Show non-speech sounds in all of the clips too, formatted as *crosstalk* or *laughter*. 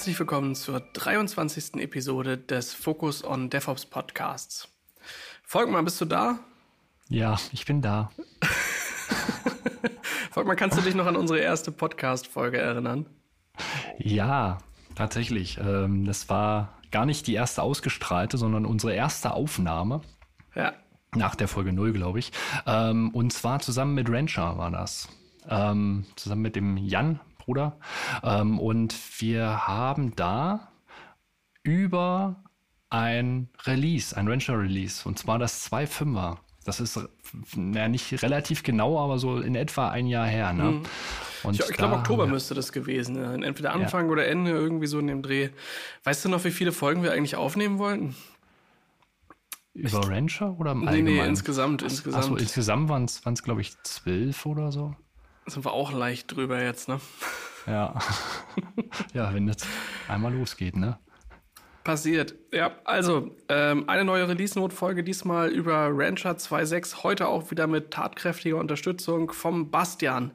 Herzlich willkommen zur 23. Episode des Focus on DevOps Podcasts. Volkmar, bist du da? Ja, ich bin da. *laughs* Volkmar, kannst du dich noch an unsere erste Podcast-Folge erinnern? Ja, tatsächlich. Ähm, das war gar nicht die erste ausgestrahlte, sondern unsere erste Aufnahme. Ja. Nach der Folge 0, glaube ich. Ähm, und zwar zusammen mit Rancher war das. Ähm, zusammen mit dem Jan Bruder. Ähm, und wir haben da über ein Release, ein Rancher-Release, und zwar das 2.5er. Das ist ja nicht relativ genau, aber so in etwa ein Jahr her. Ne? Mhm. Und ich, ich glaube, Oktober müsste das gewesen sein. Entweder Anfang ja. oder Ende, irgendwie so in dem Dreh. Weißt du noch, wie viele Folgen wir eigentlich aufnehmen wollten? Über Rancher oder im Allgemeinen? Nee, nee, insgesamt. Ach, insgesamt, achso, insgesamt waren es, glaube ich, zwölf oder so sind wir auch leicht drüber jetzt, ne? Ja. *laughs* ja, wenn das einmal losgeht, ne? Passiert. Ja, also ähm, eine neue Release-Note-Folge, diesmal über Rancher 2.6. Heute auch wieder mit tatkräftiger Unterstützung vom Bastian.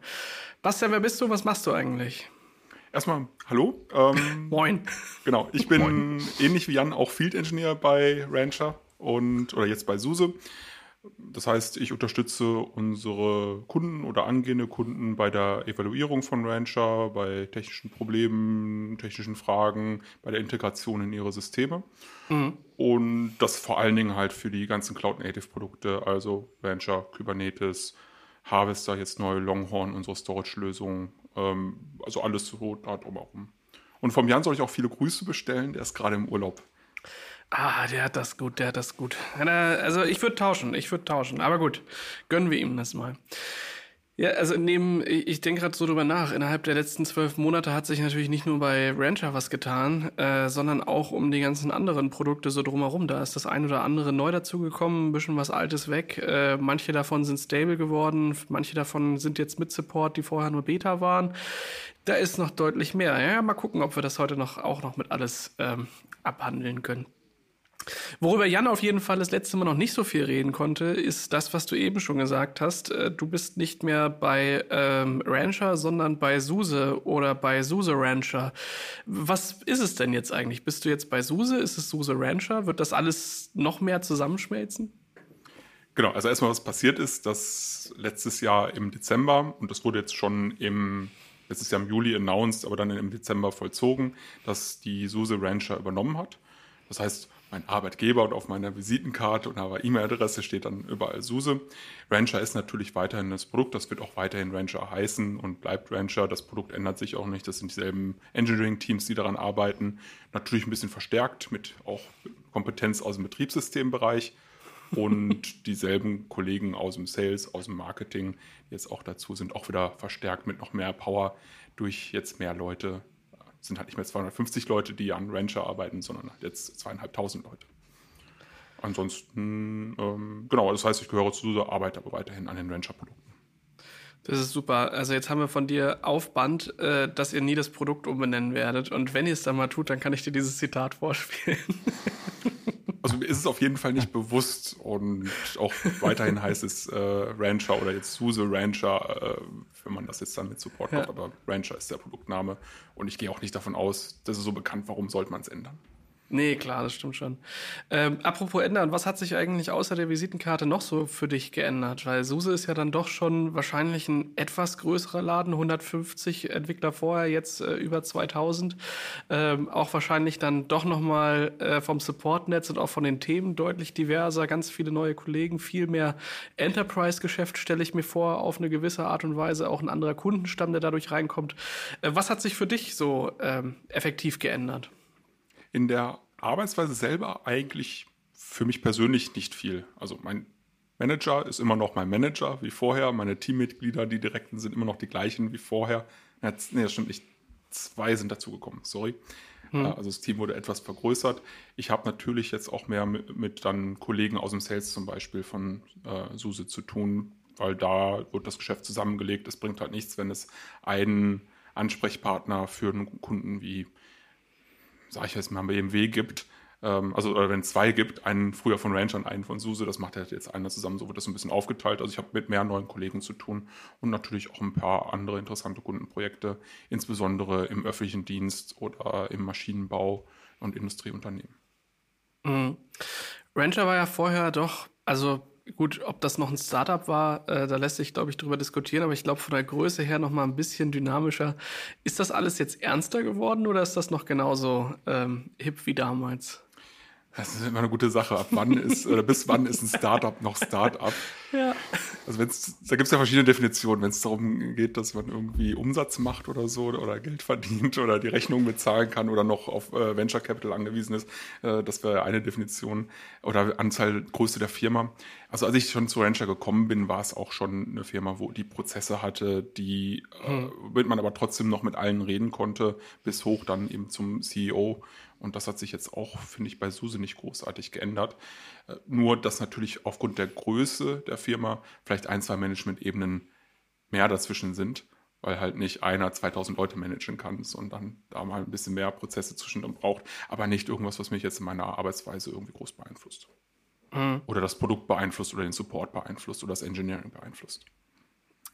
Bastian, wer bist du? Was machst du eigentlich? Erstmal, hallo. Ähm, *laughs* Moin. Genau, ich bin Moin. ähnlich wie Jan auch Field Engineer bei Rancher und oder jetzt bei SUSE. Das heißt, ich unterstütze unsere Kunden oder angehende Kunden bei der Evaluierung von Rancher, bei technischen Problemen, technischen Fragen, bei der Integration in ihre Systeme. Mhm. Und das vor allen Dingen halt für die ganzen Cloud-Native-Produkte, also Rancher, Kubernetes, Harvester, jetzt neu Longhorn, unsere Storage-Lösung, ähm, also alles so da drumherum. Und vom Jan soll ich auch viele Grüße bestellen, der ist gerade im Urlaub. Ah, der hat das gut, der hat das gut. Also ich würde tauschen, ich würde tauschen. Aber gut, gönnen wir ihm das mal. Ja, also neben, ich denke gerade so drüber nach, innerhalb der letzten zwölf Monate hat sich natürlich nicht nur bei Rancher was getan, äh, sondern auch um die ganzen anderen Produkte so drumherum. Da ist das ein oder andere neu dazugekommen, ein bisschen was Altes weg. Äh, manche davon sind stable geworden, manche davon sind jetzt mit Support, die vorher nur Beta waren. Da ist noch deutlich mehr. Ja, mal gucken, ob wir das heute noch auch noch mit alles ähm, abhandeln können. Worüber Jan auf jeden Fall das letzte Mal noch nicht so viel reden konnte, ist das, was du eben schon gesagt hast. Äh, du bist nicht mehr bei ähm, Rancher, sondern bei SUSE oder bei SUSE Rancher. Was ist es denn jetzt eigentlich? Bist du jetzt bei SUSE? Ist es SUSE Rancher? Wird das alles noch mehr zusammenschmelzen? Genau, also erstmal, was passiert ist, dass letztes Jahr im Dezember, und das wurde jetzt schon im letztes Jahr im Juli announced, aber dann im Dezember vollzogen, dass die SUSE Rancher übernommen hat. Das heißt, mein Arbeitgeber und auf meiner Visitenkarte und aber E-Mail-Adresse steht dann überall SUSE. Rancher ist natürlich weiterhin das Produkt, das wird auch weiterhin Rancher heißen und bleibt Rancher. Das Produkt ändert sich auch nicht, das sind dieselben Engineering-Teams, die daran arbeiten. Natürlich ein bisschen verstärkt mit auch Kompetenz aus dem Betriebssystembereich und *laughs* dieselben Kollegen aus dem Sales, aus dem Marketing, die jetzt auch dazu sind, auch wieder verstärkt mit noch mehr Power durch jetzt mehr Leute, sind halt nicht mehr 250 Leute, die an Rancher arbeiten, sondern halt jetzt zweieinhalbtausend Leute. Ansonsten, ähm, genau, das heißt, ich gehöre zu dieser Arbeit, aber weiterhin an den Rancher-Produkten. Das ist super. Also jetzt haben wir von dir auf Band, äh, dass ihr nie das Produkt umbenennen werdet. Und wenn ihr es dann mal tut, dann kann ich dir dieses Zitat vorspielen. *laughs* Also mir ist es auf jeden Fall nicht bewusst und auch weiterhin heißt es äh, Rancher oder jetzt SUSE Rancher, äh, wenn man das jetzt dann mit Support ja. macht, aber Rancher ist der Produktname und ich gehe auch nicht davon aus, das ist so bekannt, warum sollte man es ändern? Nee, klar, das stimmt schon. Ähm, apropos ändern, was hat sich eigentlich außer der Visitenkarte noch so für dich geändert? Weil SUSE ist ja dann doch schon wahrscheinlich ein etwas größerer Laden, 150 Entwickler vorher, jetzt äh, über 2000. Ähm, auch wahrscheinlich dann doch nochmal äh, vom Supportnetz und auch von den Themen deutlich diverser, ganz viele neue Kollegen, viel mehr Enterprise-Geschäft stelle ich mir vor, auf eine gewisse Art und Weise, auch ein anderer Kundenstamm, der dadurch reinkommt. Äh, was hat sich für dich so ähm, effektiv geändert? In der Arbeitsweise selber eigentlich für mich persönlich nicht viel. Also mein Manager ist immer noch mein Manager wie vorher. Meine Teammitglieder, die direkten, sind immer noch die gleichen wie vorher. Nee, das stimmt nicht. Zwei sind dazugekommen, sorry. Hm. Also das Team wurde etwas vergrößert. Ich habe natürlich jetzt auch mehr mit, mit, dann Kollegen aus dem Sales zum Beispiel von äh, SUSE zu tun, weil da wird das Geschäft zusammengelegt. Es bringt halt nichts, wenn es einen Ansprechpartner für einen Kunden wie sag ich jetzt mal, BMW gibt, Ähm, also, oder wenn es zwei gibt, einen früher von Ranger und einen von SUSE, das macht halt jetzt einer zusammen, so wird das ein bisschen aufgeteilt. Also ich habe mit mehr neuen Kollegen zu tun und natürlich auch ein paar andere interessante Kundenprojekte, insbesondere im öffentlichen Dienst oder im Maschinenbau und Industrieunternehmen. Mhm. Ranger war ja vorher doch, also gut, ob das noch ein Startup war, äh, da lässt sich, glaube ich, drüber diskutieren, aber ich glaube von der Größe her noch mal ein bisschen dynamischer. Ist das alles jetzt ernster geworden oder ist das noch genauso ähm, hip wie damals? Das ist immer eine gute Sache. Ab wann ist, oder bis wann ist ein Startup noch Startup? Ja. Also wenn's, da gibt es ja verschiedene Definitionen, wenn es darum geht, dass man irgendwie Umsatz macht oder so oder Geld verdient oder die Rechnung bezahlen kann oder noch auf äh, Venture Capital angewiesen ist. Äh, das wäre eine Definition. Oder Anzahl Größe der Firma. Also als ich schon zu Rancher gekommen bin, war es auch schon eine Firma, wo die Prozesse hatte, die, äh, hm. äh, man aber trotzdem noch mit allen reden konnte, bis hoch dann eben zum CEO und das hat sich jetzt auch, finde ich, bei SUSE nicht großartig geändert. Äh, nur, dass natürlich aufgrund der Größe der Firma vielleicht ein, zwei Management-Ebenen mehr dazwischen sind, weil halt nicht einer 2000 Leute managen kann, sondern da mal ein bisschen mehr Prozesse zwischendrin braucht, aber nicht irgendwas, was mich jetzt in meiner Arbeitsweise irgendwie groß beeinflusst. Mhm. Oder das Produkt beeinflusst oder den Support beeinflusst oder das Engineering beeinflusst.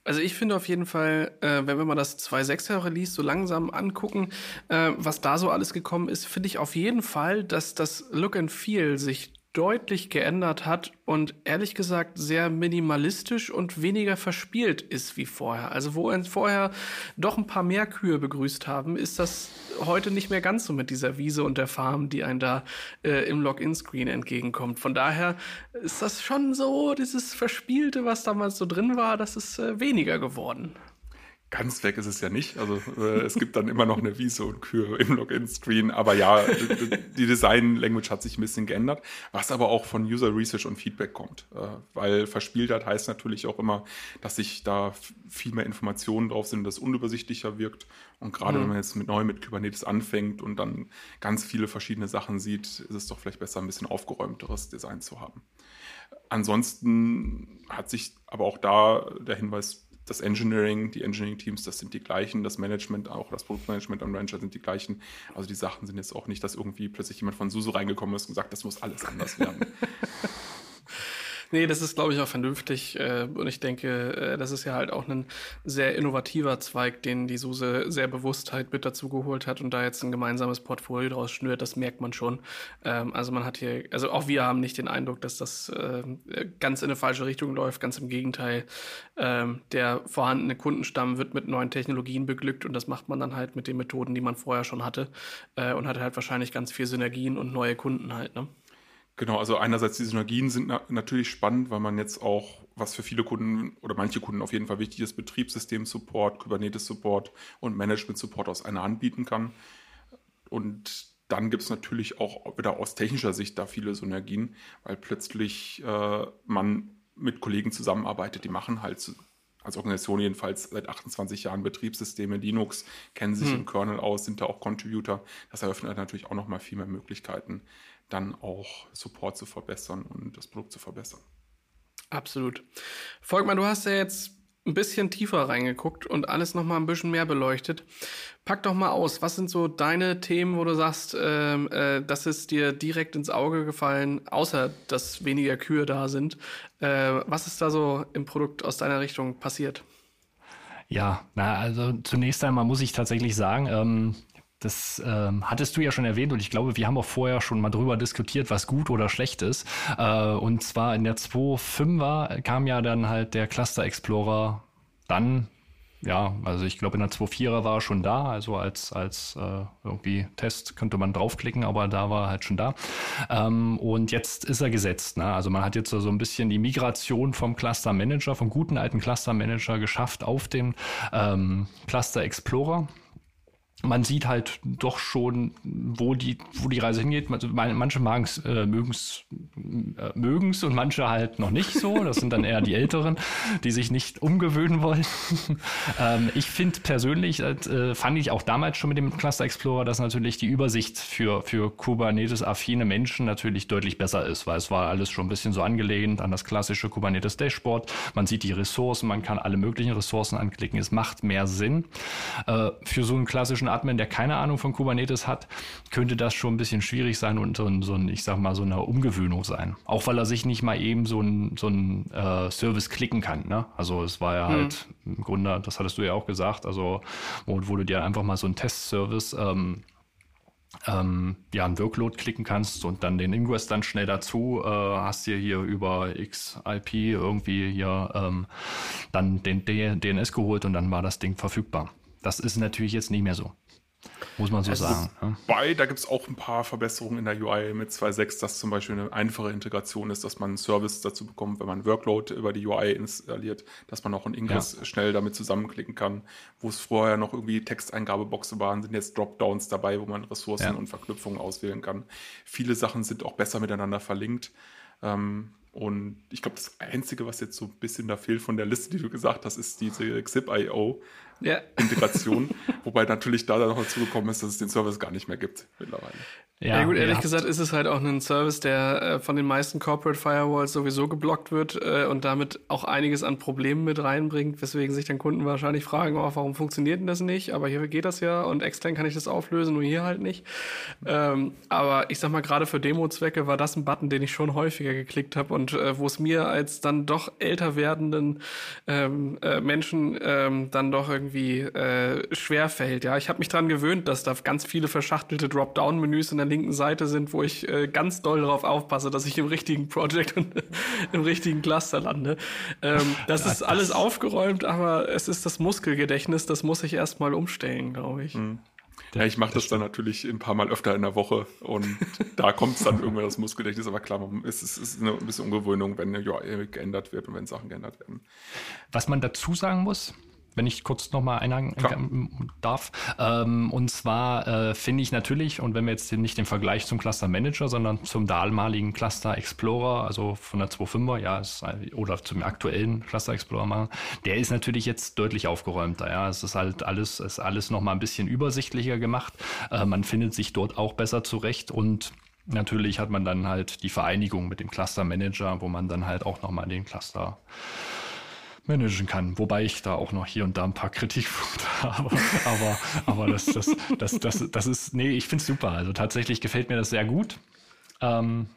Also ich finde auf jeden Fall, äh, wenn wir mal das 2.6er Release so langsam angucken, äh, was da so alles gekommen ist, finde ich auf jeden Fall, dass das Look and Feel sich deutlich geändert hat und ehrlich gesagt sehr minimalistisch und weniger verspielt ist wie vorher. Also wo wir vorher doch ein paar mehr Kühe begrüßt haben, ist das heute nicht mehr ganz so mit dieser Wiese und der Farm, die einen da äh, im Login-Screen entgegenkommt. Von daher ist das schon so, dieses Verspielte, was damals so drin war, das ist äh, weniger geworden. Ganz weg ist es ja nicht. Also äh, es gibt dann immer noch eine Wiese und Kühe im Login-Screen. Aber ja, die Design-Language hat sich ein bisschen geändert, was aber auch von User Research und Feedback kommt. Äh, weil Verspieltheit heißt natürlich auch immer, dass sich da viel mehr Informationen drauf sind, dass unübersichtlicher wirkt. Und gerade mhm. wenn man jetzt mit neu mit Kubernetes anfängt und dann ganz viele verschiedene Sachen sieht, ist es doch vielleicht besser, ein bisschen aufgeräumteres Design zu haben. Ansonsten hat sich aber auch da der Hinweis das Engineering, die Engineering-Teams, das sind die gleichen, das Management, auch das Produktmanagement am Rancher sind die gleichen. Also die Sachen sind jetzt auch nicht, dass irgendwie plötzlich jemand von SUSE reingekommen ist und gesagt, das muss alles anders werden. *laughs* Nee, das ist, glaube ich, auch vernünftig. Äh, und ich denke, äh, das ist ja halt auch ein sehr innovativer Zweig, den die SUSE sehr bewusst halt mit dazu geholt hat und da jetzt ein gemeinsames Portfolio draus schnürt, das merkt man schon. Ähm, also man hat hier, also auch wir haben nicht den Eindruck, dass das äh, ganz in eine falsche Richtung läuft. Ganz im Gegenteil. Ähm, der vorhandene Kundenstamm wird mit neuen Technologien beglückt und das macht man dann halt mit den Methoden, die man vorher schon hatte und hat halt wahrscheinlich ganz viel Synergien und neue Kunden halt, ne? Genau, also einerseits die Synergien sind na natürlich spannend, weil man jetzt auch, was für viele Kunden oder manche Kunden auf jeden Fall wichtig ist, Betriebssystem-Support, Kubernetes-Support und Management-Support aus einer Hand bieten kann. Und dann gibt es natürlich auch wieder aus technischer Sicht da viele Synergien, weil plötzlich äh, man mit Kollegen zusammenarbeitet, die machen halt als Organisation jedenfalls seit 28 Jahren Betriebssysteme, Linux, kennen sich hm. im Kernel aus, sind da auch Contributor. Das eröffnet natürlich auch nochmal viel mehr Möglichkeiten, dann auch Support zu verbessern und das Produkt zu verbessern. Absolut. Volkmann, du hast ja jetzt ein bisschen tiefer reingeguckt und alles noch mal ein bisschen mehr beleuchtet. Pack doch mal aus, was sind so deine Themen, wo du sagst, ähm, äh, das ist dir direkt ins Auge gefallen, außer dass weniger Kühe da sind. Äh, was ist da so im Produkt aus deiner Richtung passiert? Ja, na, also zunächst einmal muss ich tatsächlich sagen, ähm, das ähm, hattest du ja schon erwähnt und ich glaube, wir haben auch vorher schon mal drüber diskutiert, was gut oder schlecht ist. Äh, und zwar in der 2.5er kam ja dann halt der Cluster Explorer dann, ja, also ich glaube in der 2.4er war er schon da, also als, als äh, irgendwie Test könnte man draufklicken, aber da war er halt schon da. Ähm, und jetzt ist er gesetzt. Ne? Also man hat jetzt so ein bisschen die Migration vom Cluster Manager, vom guten alten Cluster Manager geschafft auf den ähm, Cluster Explorer man sieht halt doch schon, wo die, wo die Reise hingeht. Also manche äh, mögen es äh, mögen es und manche halt noch nicht so. Das sind dann eher die Älteren, die sich nicht umgewöhnen wollen. *laughs* ähm, ich finde persönlich, äh, fand ich auch damals schon mit dem Cluster Explorer, dass natürlich die Übersicht für, für Kubernetes-affine Menschen natürlich deutlich besser ist, weil es war alles schon ein bisschen so angelehnt an das klassische Kubernetes Dashboard. Man sieht die Ressourcen, man kann alle möglichen Ressourcen anklicken. Es macht mehr Sinn. Äh, für so einen klassischen Admin, der keine Ahnung von Kubernetes hat, könnte das schon ein bisschen schwierig sein und so ein, so ein ich sag mal, so eine Umgewöhnung sein. Auch weil er sich nicht mal eben so ein, so ein äh, Service klicken kann. Ne? Also es war ja hm. halt im Grunde, das hattest du ja auch gesagt, also wo, wo du dir einfach mal so ein Testservice ähm, ähm, ja, ein Workload klicken kannst und dann den Ingress dann schnell dazu, äh, hast dir hier über XIP irgendwie hier ähm, dann den DNS geholt und dann war das Ding verfügbar. Das ist natürlich jetzt nicht mehr so. Muss man so es sagen. Ne? Wobei, da gibt es auch ein paar Verbesserungen in der UI mit 2.6, dass zum Beispiel eine einfache Integration ist, dass man einen Service dazu bekommt, wenn man Workload über die UI installiert, dass man auch einen Ingress ja. schnell damit zusammenklicken kann. Wo es vorher noch irgendwie Texteingabeboxe waren, sind jetzt Dropdowns dabei, wo man Ressourcen ja. und Verknüpfungen auswählen kann. Viele Sachen sind auch besser miteinander verlinkt. Ähm, und ich glaube, das Einzige, was jetzt so ein bisschen da fehlt von der Liste, die du gesagt hast, ist diese Xip.io ja. Integration. *laughs* Wobei natürlich da dann noch dazu gekommen ist, dass es den Service gar nicht mehr gibt mittlerweile. Ja, ja gut, ehrlich ja. gesagt ist es halt auch ein Service, der äh, von den meisten Corporate Firewalls sowieso geblockt wird äh, und damit auch einiges an Problemen mit reinbringt, weswegen sich dann Kunden wahrscheinlich fragen, oh, warum funktioniert denn das nicht? Aber hier geht das ja und extern kann ich das auflösen, nur hier halt nicht. Ähm, aber ich sag mal, gerade für Demo-Zwecke war das ein Button, den ich schon häufiger geklickt habe und äh, wo es mir als dann doch älter werdenden ähm, äh, Menschen ähm, dann doch irgendwie äh, schwer fällt. Ja, ich habe mich dran gewöhnt, dass da ganz viele verschachtelte Dropdown-Menüs in der linken Seite sind, wo ich äh, ganz doll darauf aufpasse, dass ich im richtigen Project und *laughs* im richtigen Cluster lande. Ähm, das ja, ist alles das aufgeräumt, aber es ist das Muskelgedächtnis, das muss ich erstmal umstellen, glaube ich. Mhm. Ja, ich mache das, das dann natürlich ein paar Mal öfter in der Woche und *laughs* da kommt es dann irgendwann das Muskelgedächtnis, aber klar, es ist, es ist eine bisschen Ungewöhnung, wenn UI geändert wird und wenn Sachen geändert werden. Was man dazu sagen muss, wenn ich kurz nochmal einhaken darf. Ähm, und zwar äh, finde ich natürlich, und wenn wir jetzt nicht den Vergleich zum Cluster Manager, sondern zum damaligen Cluster Explorer, also von der 2.5er, ja, ist, oder zum aktuellen Cluster Explorer machen, der ist natürlich jetzt deutlich aufgeräumter. Ja, es ist halt alles, ist alles nochmal ein bisschen übersichtlicher gemacht. Äh, man findet sich dort auch besser zurecht und Natürlich hat man dann halt die Vereinigung mit dem Cluster Manager, wo man dann halt auch nochmal den Cluster managen kann. Wobei ich da auch noch hier und da ein paar Kritikpunkte *laughs* habe. Aber, aber das, das, das, das, das ist, nee, ich finde es super. Also tatsächlich gefällt mir das sehr gut. Ähm,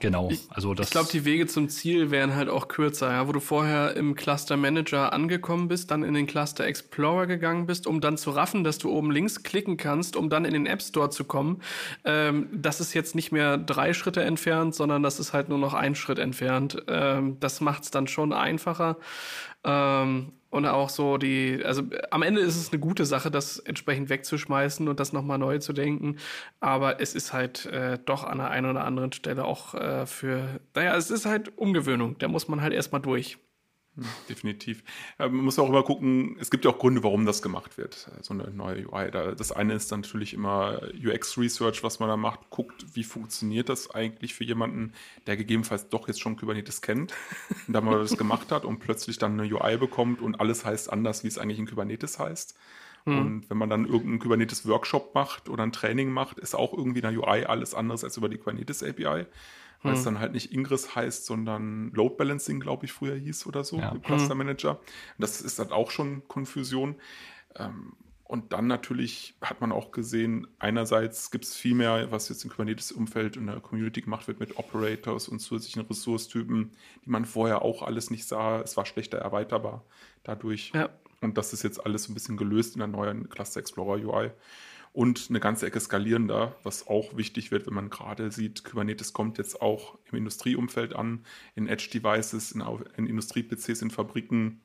Genau, also das. Ich glaube, die Wege zum Ziel wären halt auch kürzer, ja, wo du vorher im Cluster Manager angekommen bist, dann in den Cluster Explorer gegangen bist, um dann zu raffen, dass du oben links klicken kannst, um dann in den App Store zu kommen. Ähm, das ist jetzt nicht mehr drei Schritte entfernt, sondern das ist halt nur noch ein Schritt entfernt. Ähm, das macht es dann schon einfacher. Ähm, und auch so die, also am Ende ist es eine gute Sache, das entsprechend wegzuschmeißen und das nochmal neu zu denken. Aber es ist halt äh, doch an der einen oder anderen Stelle auch äh, für, naja, es ist halt Umgewöhnung. Da muss man halt erstmal durch. Hm, definitiv. Man muss auch immer gucken, es gibt ja auch Gründe, warum das gemacht wird, so eine neue UI. Das eine ist dann natürlich immer UX-Research, was man da macht, guckt, wie funktioniert das eigentlich für jemanden, der gegebenenfalls doch jetzt schon Kubernetes kennt *laughs* und da mal das gemacht hat und plötzlich dann eine UI bekommt und alles heißt anders, wie es eigentlich in Kubernetes heißt. Mhm. Und wenn man dann irgendeinen Kubernetes-Workshop macht oder ein Training macht, ist auch irgendwie in der UI alles anderes als über die Kubernetes-API weil es hm. dann halt nicht Ingress heißt, sondern Load Balancing, glaube ich, früher hieß oder so, ja. Cluster hm. Manager. Das ist dann auch schon Konfusion. Ähm, und dann natürlich hat man auch gesehen, einerseits gibt es viel mehr, was jetzt im Kubernetes-Umfeld in der Community gemacht wird mit Operators und zusätzlichen Ressourcetypen, die man vorher auch alles nicht sah. Es war schlechter erweiterbar dadurch. Ja. Und das ist jetzt alles ein bisschen gelöst in der neuen Cluster Explorer UI und eine ganze Ecke skalierender, was auch wichtig wird, wenn man gerade sieht, Kubernetes kommt jetzt auch im Industrieumfeld an, in Edge-Devices, in, in Industrie-PCs, in Fabriken.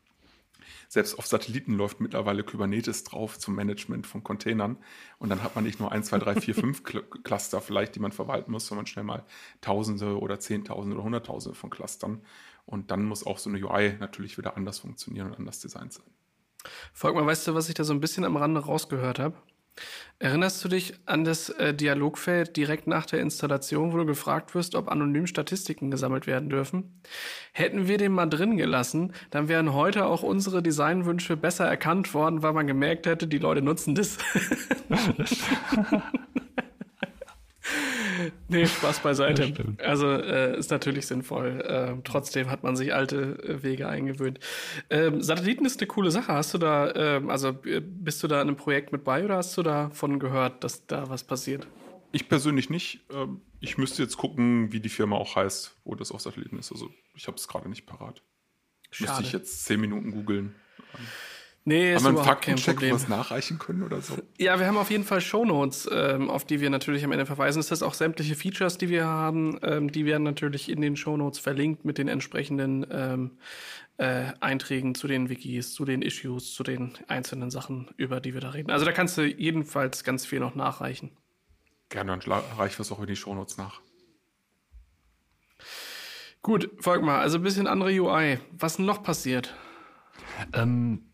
Selbst auf Satelliten läuft mittlerweile Kubernetes drauf zum Management von Containern. Und dann hat man nicht nur 1, 2, 3, 4, 5 Cluster vielleicht, die man verwalten muss, sondern schnell mal Tausende oder Zehntausende oder Hunderttausende von Clustern. Und dann muss auch so eine UI natürlich wieder anders funktionieren und anders designt sein. Volkmar, weißt du, was ich da so ein bisschen am Rande rausgehört habe? Erinnerst du dich an das äh, Dialogfeld direkt nach der Installation, wo du gefragt wirst, ob anonym Statistiken gesammelt werden dürfen? Hätten wir den mal drin gelassen, dann wären heute auch unsere Designwünsche besser erkannt worden, weil man gemerkt hätte, die Leute nutzen das. *laughs* *laughs* *laughs* nee, Spaß beiseite. Also äh, ist natürlich sinnvoll. Äh, trotzdem hat man sich alte äh, Wege eingewöhnt. Ähm, Satelliten ist eine coole Sache. Hast du da, ähm, also bist du da in einem Projekt mit bei oder hast du davon gehört, dass da was passiert? Ich persönlich nicht. Ähm, ich müsste jetzt gucken, wie die Firma auch heißt, wo das auf Satelliten ist. Also ich habe es gerade nicht parat. Schade. Müsste ich jetzt zehn Minuten googeln. Nee, haben wir einen Faktencheck, wo was nachreichen können oder so? Ja, wir haben auf jeden Fall Shownotes, ähm, auf die wir natürlich am Ende verweisen. Das heißt, auch sämtliche Features, die wir haben, ähm, die werden natürlich in den Shownotes verlinkt mit den entsprechenden ähm, äh, Einträgen zu den Wikis, zu den Issues, zu den einzelnen Sachen, über die wir da reden. Also da kannst du jedenfalls ganz viel noch nachreichen. Gerne, dann reiche was auch in die Shownotes nach. Gut, folg mal, also ein bisschen andere UI. Was noch passiert? Ähm,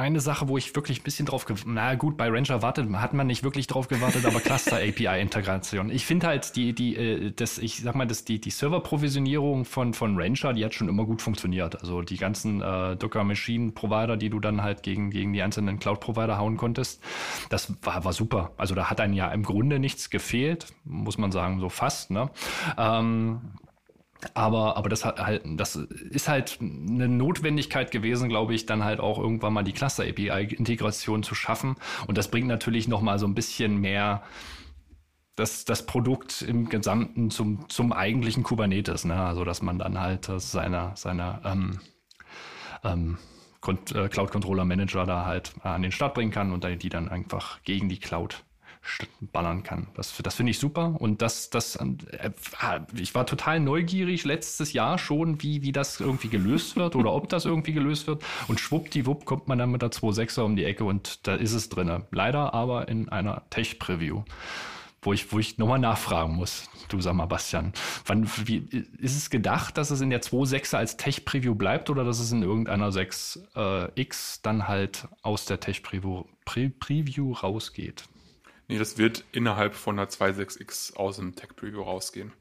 eine Sache, wo ich wirklich ein bisschen drauf, na gut, bei Ranger wartet, hat man nicht wirklich drauf gewartet, aber Cluster *laughs* API Integration. Ich finde halt die, die, äh, das, ich sag mal, das, die, die Server-Provisionierung von, von Ranger, die hat schon immer gut funktioniert. Also die ganzen äh, Docker Machine Provider, die du dann halt gegen, gegen die einzelnen Cloud Provider hauen konntest, das war, war super. Also da hat einem ja im Grunde nichts gefehlt, muss man sagen, so fast, ne? Ähm, aber, aber das, halt, das ist halt eine Notwendigkeit gewesen, glaube ich, dann halt auch irgendwann mal die Cluster-API-Integration zu schaffen. Und das bringt natürlich noch mal so ein bisschen mehr das, das Produkt im Gesamten zum, zum eigentlichen Kubernetes. Ne? Also, dass man dann halt seine, seine ähm, ähm, äh, Cloud-Controller-Manager da halt an den Start bringen kann und die dann einfach gegen die Cloud ballern kann. Das, das finde ich super. Und das, das, äh, ich war total neugierig letztes Jahr schon, wie, wie das irgendwie gelöst wird oder ob das irgendwie gelöst wird. Und schwuppdiwupp kommt man dann mit der 2.6er um die Ecke und da ist es drin. Leider aber in einer Tech-Preview wo ich, wo ich nochmal nachfragen muss. Du sag mal, Bastian, wann, wie, ist es gedacht, dass es in der 2.6er als Tech-Preview bleibt oder dass es in irgendeiner 6X äh, dann halt aus der Tech-Preview Preview rausgeht? Nee, das wird innerhalb von einer 2.6x aus dem Tech Preview rausgehen.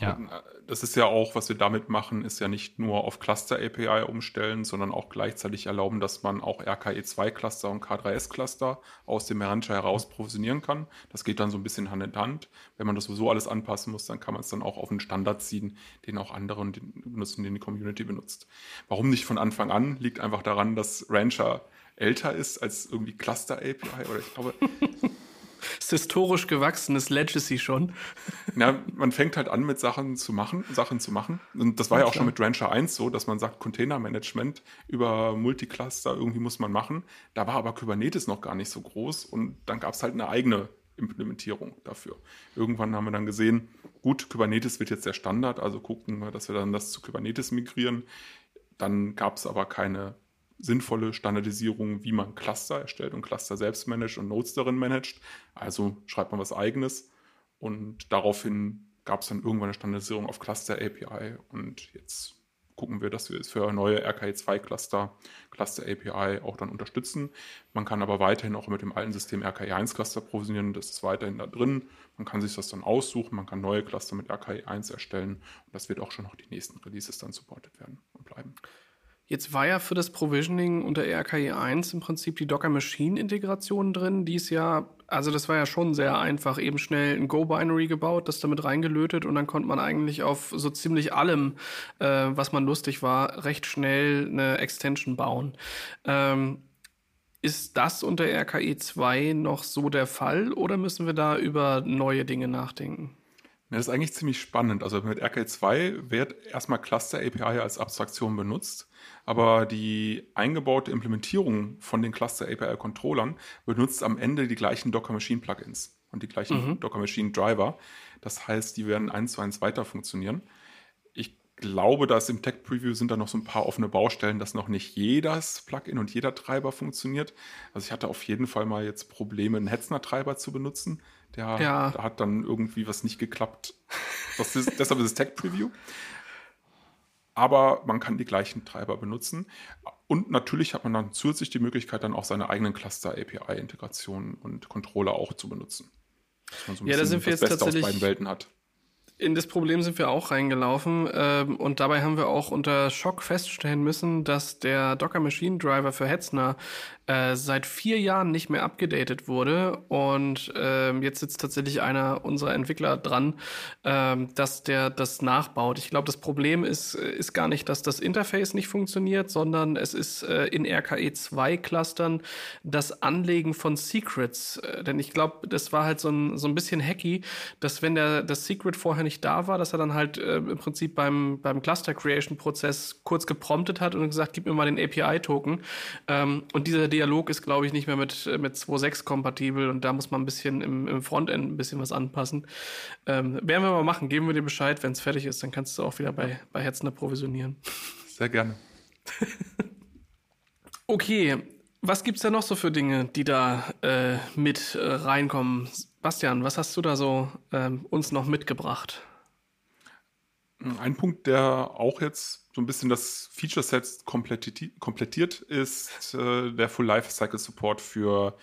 Ja. Und äh, das ist ja auch, was wir damit machen, ist ja nicht nur auf Cluster API umstellen, sondern auch gleichzeitig erlauben, dass man auch RKE2 Cluster und K3S Cluster aus dem Rancher heraus provisionieren kann. Das geht dann so ein bisschen Hand in Hand. Wenn man das sowieso alles anpassen muss, dann kann man es dann auch auf einen Standard ziehen, den auch andere benutzen, den die Community benutzt. Warum nicht von Anfang an? Liegt einfach daran, dass Rancher älter ist als irgendwie Cluster API oder ich glaube, ist historisch gewachsenes Legacy schon. *laughs* Ja, man fängt halt an mit Sachen zu machen, Sachen zu machen. Und das war ja, ja auch schon mit Rancher 1 so, dass man sagt, Containermanagement über Multicluster irgendwie muss man machen. Da war aber Kubernetes noch gar nicht so groß und dann gab es halt eine eigene Implementierung dafür. Irgendwann haben wir dann gesehen, gut, Kubernetes wird jetzt der Standard, also gucken wir, dass wir dann das zu Kubernetes migrieren. Dann gab es aber keine sinnvolle Standardisierung, wie man Cluster erstellt und Cluster selbst managt und Nodes darin managt. Also schreibt man was eigenes und daraufhin gab es dann irgendwann eine Standardisierung auf Cluster API und jetzt gucken wir, dass wir es für neue RKE2 Cluster, API auch dann unterstützen. Man kann aber weiterhin auch mit dem alten System RKE1 Cluster provisionieren, das ist weiterhin da drin. Man kann sich das dann aussuchen, man kann neue Cluster mit RKE1 erstellen und das wird auch schon noch die nächsten Releases dann supported werden und bleiben. Jetzt war ja für das Provisioning unter RKE 1 im Prinzip die Docker Machine Integration drin. Die ist ja, also das war ja schon sehr einfach, eben schnell ein Go-Binary gebaut, das damit reingelötet und dann konnte man eigentlich auf so ziemlich allem, äh, was man lustig war, recht schnell eine Extension bauen. Ähm, ist das unter RKE 2 noch so der Fall oder müssen wir da über neue Dinge nachdenken? Das ist eigentlich ziemlich spannend. Also mit RKE 2 wird erstmal Cluster API als Abstraktion benutzt aber die eingebaute Implementierung von den Cluster API Controllern benutzt am Ende die gleichen Docker Machine Plugins und die gleichen mhm. Docker Machine Driver. Das heißt, die werden eins zu eins weiter funktionieren. Ich glaube, dass im Tech Preview sind da noch so ein paar offene Baustellen, dass noch nicht jedes Plugin und jeder Treiber funktioniert. Also ich hatte auf jeden Fall mal jetzt Probleme, einen Hetzner Treiber zu benutzen. Der, ja. Da hat dann irgendwie was nicht geklappt. Ist, *laughs* deshalb ist es Tech Preview. aber man kann die gleichen Treiber benutzen. Und natürlich hat man dann zusätzlich die Möglichkeit, dann auch seine eigenen Cluster-API-Integrationen und Controller auch zu benutzen. Dass man so ein ja, da sind wir jetzt Beste tatsächlich aus beiden Welten hat in das Problem sind wir auch reingelaufen ähm, und dabei haben wir auch unter Schock feststellen müssen, dass der Docker Machine Driver für Hetzner äh, seit vier Jahren nicht mehr abgedatet wurde und ähm, jetzt sitzt tatsächlich einer unserer Entwickler dran, ähm, dass der das nachbaut. Ich glaube, das Problem ist, ist gar nicht, dass das Interface nicht funktioniert, sondern es ist äh, in RKE 2 Clustern das Anlegen von Secrets. Äh, denn ich glaube, das war halt so ein, so ein bisschen hacky, dass wenn der das Secret vorher nicht da war, dass er dann halt äh, im Prinzip beim, beim Cluster Creation Prozess kurz gepromptet hat und gesagt, gib mir mal den API Token. Ähm, und dieser Dialog ist, glaube ich, nicht mehr mit, äh, mit 2.6 kompatibel und da muss man ein bisschen im, im Frontend ein bisschen was anpassen. Ähm, werden wir mal machen, geben wir dir Bescheid, wenn es fertig ist, dann kannst du auch wieder bei, bei Hetzner provisionieren. Sehr gerne. *laughs* okay, was gibt es da noch so für Dinge, die da äh, mit äh, reinkommen? Bastian, was hast du da so ähm, uns noch mitgebracht? Ein Punkt, der auch jetzt so ein bisschen das Feature-Set komplettiert, ist äh, der Full Lifecycle Support für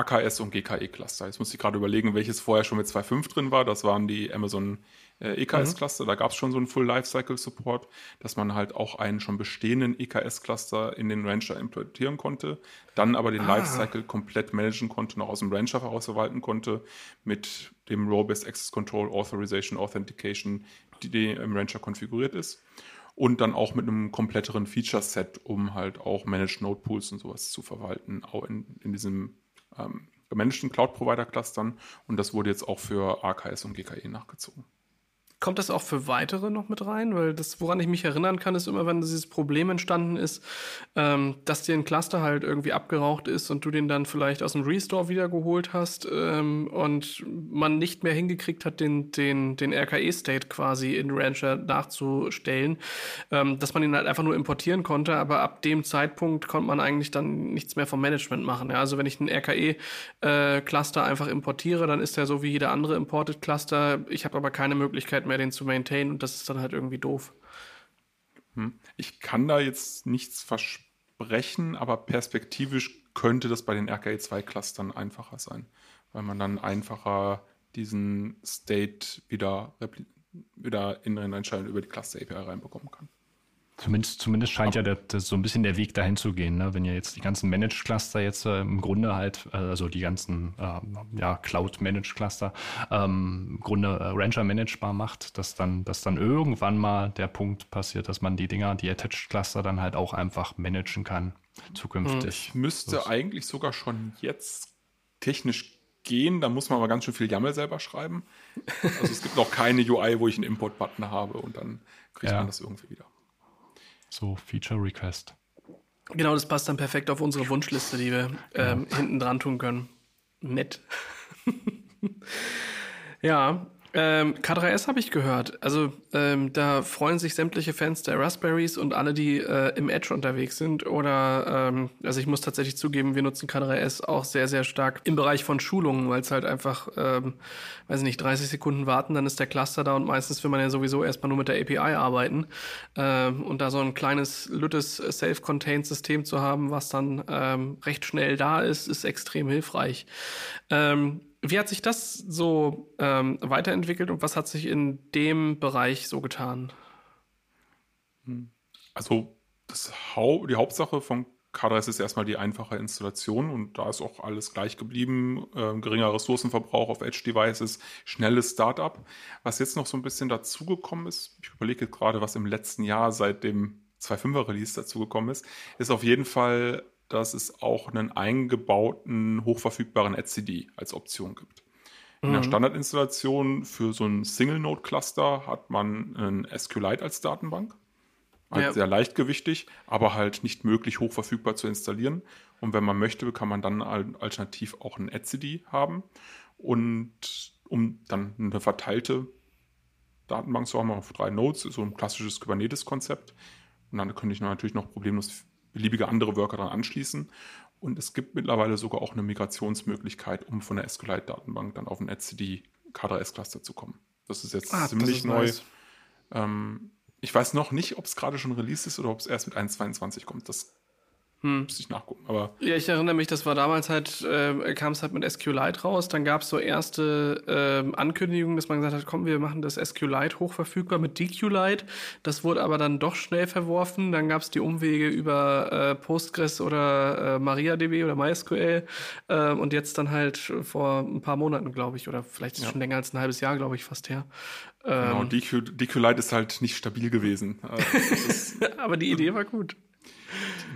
AKS und GKE-Cluster. Jetzt muss ich gerade überlegen, welches vorher schon mit 2.5 drin war. Das waren die Amazon äh, EKS-Cluster. Mhm. Da gab es schon so einen Full Lifecycle Support, dass man halt auch einen schon bestehenden EKS-Cluster in den Rancher importieren konnte, dann aber den ah. Lifecycle komplett managen konnte, noch aus dem Rancher heraus verwalten konnte mit dem Role-Based Access Control, Authorization, Authentication, die im Rancher konfiguriert ist. Und dann auch mit einem kompletteren Feature-Set, um halt auch Managed Node Pools und sowas zu verwalten, auch in, in diesem ähm, gemanagten Cloud-Provider-Clustern. Und das wurde jetzt auch für AKS und GKE nachgezogen. Kommt das auch für weitere noch mit rein? Weil das, woran ich mich erinnern kann, ist immer, wenn dieses Problem entstanden ist, ähm, dass dir ein Cluster halt irgendwie abgeraucht ist und du den dann vielleicht aus dem Restore wiedergeholt hast ähm, und man nicht mehr hingekriegt hat, den, den, den RKE-State quasi in Rancher nachzustellen, ähm, dass man ihn halt einfach nur importieren konnte, aber ab dem Zeitpunkt konnte man eigentlich dann nichts mehr vom Management machen. Ja? Also wenn ich einen RKE-Cluster äh, einfach importiere, dann ist der so wie jeder andere Imported Cluster. Ich habe aber keine Möglichkeit mehr, den zu maintainen und das ist dann halt irgendwie doof. Hm. Ich kann da jetzt nichts versprechen, aber perspektivisch könnte das bei den RKE2-Clustern einfacher sein, weil man dann einfacher diesen State wieder, wieder in den Entscheidung über die Cluster API reinbekommen kann. Zumindest, zumindest scheint ja der, der, so ein bisschen der Weg dahin zu gehen, ne? wenn ihr jetzt die ganzen Managed Cluster jetzt äh, im Grunde halt, äh, also die ganzen äh, ja, Cloud Managed Cluster ähm, im Grunde äh, Rancher managebar macht, dass dann, dass dann irgendwann mal der Punkt passiert, dass man die Dinger, die Attached Cluster dann halt auch einfach managen kann zukünftig. Ich müsste das. eigentlich sogar schon jetzt technisch gehen, da muss man aber ganz schön viel YAML selber schreiben. Also es gibt noch keine UI, wo ich einen Import-Button habe und dann kriegt ja. man das irgendwie wieder. So, Feature Request. Genau, das passt dann perfekt auf unsere Wunschliste, die wir ähm, ja. hinten dran tun können. Nett. *laughs* ja, ähm, K3S habe ich gehört. Also ähm, da freuen sich sämtliche Fans der Raspberries und alle, die äh, im Edge unterwegs sind. Oder ähm, also ich muss tatsächlich zugeben, wir nutzen K3S auch sehr, sehr stark im Bereich von Schulungen, weil es halt einfach, ähm, weiß ich nicht, 30 Sekunden warten, dann ist der Cluster da und meistens will man ja sowieso erstmal nur mit der API arbeiten. Ähm, und da so ein kleines, lüttes Self-Contained-System zu haben, was dann ähm, recht schnell da ist, ist extrem hilfreich. Ähm, wie hat sich das so ähm, weiterentwickelt und was hat sich in dem Bereich so getan? Also das Hau die Hauptsache von K3S ist erstmal die einfache Installation und da ist auch alles gleich geblieben. Äh, geringer Ressourcenverbrauch auf Edge-Devices, schnelles Startup. Was jetzt noch so ein bisschen dazugekommen ist, ich überlege gerade, was im letzten Jahr seit dem 2.5er Release dazugekommen ist, ist auf jeden Fall dass es auch einen eingebauten, hochverfügbaren etcd als Option gibt. In der mhm. Standardinstallation für so ein Single-Node-Cluster hat man ein SQLite als Datenbank. Halt ja. sehr leichtgewichtig, aber halt nicht möglich, hochverfügbar zu installieren. Und wenn man möchte, kann man dann alternativ auch ein etcd haben. Und um dann eine verteilte Datenbank zu haben auf drei Nodes, so ein klassisches Kubernetes-Konzept. Und dann könnte ich natürlich noch problemlos beliebige andere Worker daran anschließen. Und es gibt mittlerweile sogar auch eine Migrationsmöglichkeit, um von der SQLite-Datenbank dann auf ein etcd K3S-Cluster zu kommen. Das ist jetzt ah, ziemlich ist neu. Nice. Ähm, Ich weiß noch nicht, ob es gerade schon released ist oder ob es erst mit 1.22 kommt. Das hm. Müsste ich nachgucken. Aber ja, ich erinnere mich, das war damals halt, äh, kam es halt mit SQLite raus. Dann gab es so erste äh, Ankündigungen, dass man gesagt hat, komm, wir machen das SQLite hochverfügbar mit DQLite. Das wurde aber dann doch schnell verworfen. Dann gab es die Umwege über äh, Postgres oder äh, MariaDB oder MySQL. Äh, und jetzt dann halt vor ein paar Monaten, glaube ich, oder vielleicht ja. schon länger als ein halbes Jahr, glaube ich, fast her. Genau, ähm, DQ, DQLite ist halt nicht stabil gewesen. *laughs* Äh, aber die Idee war gut.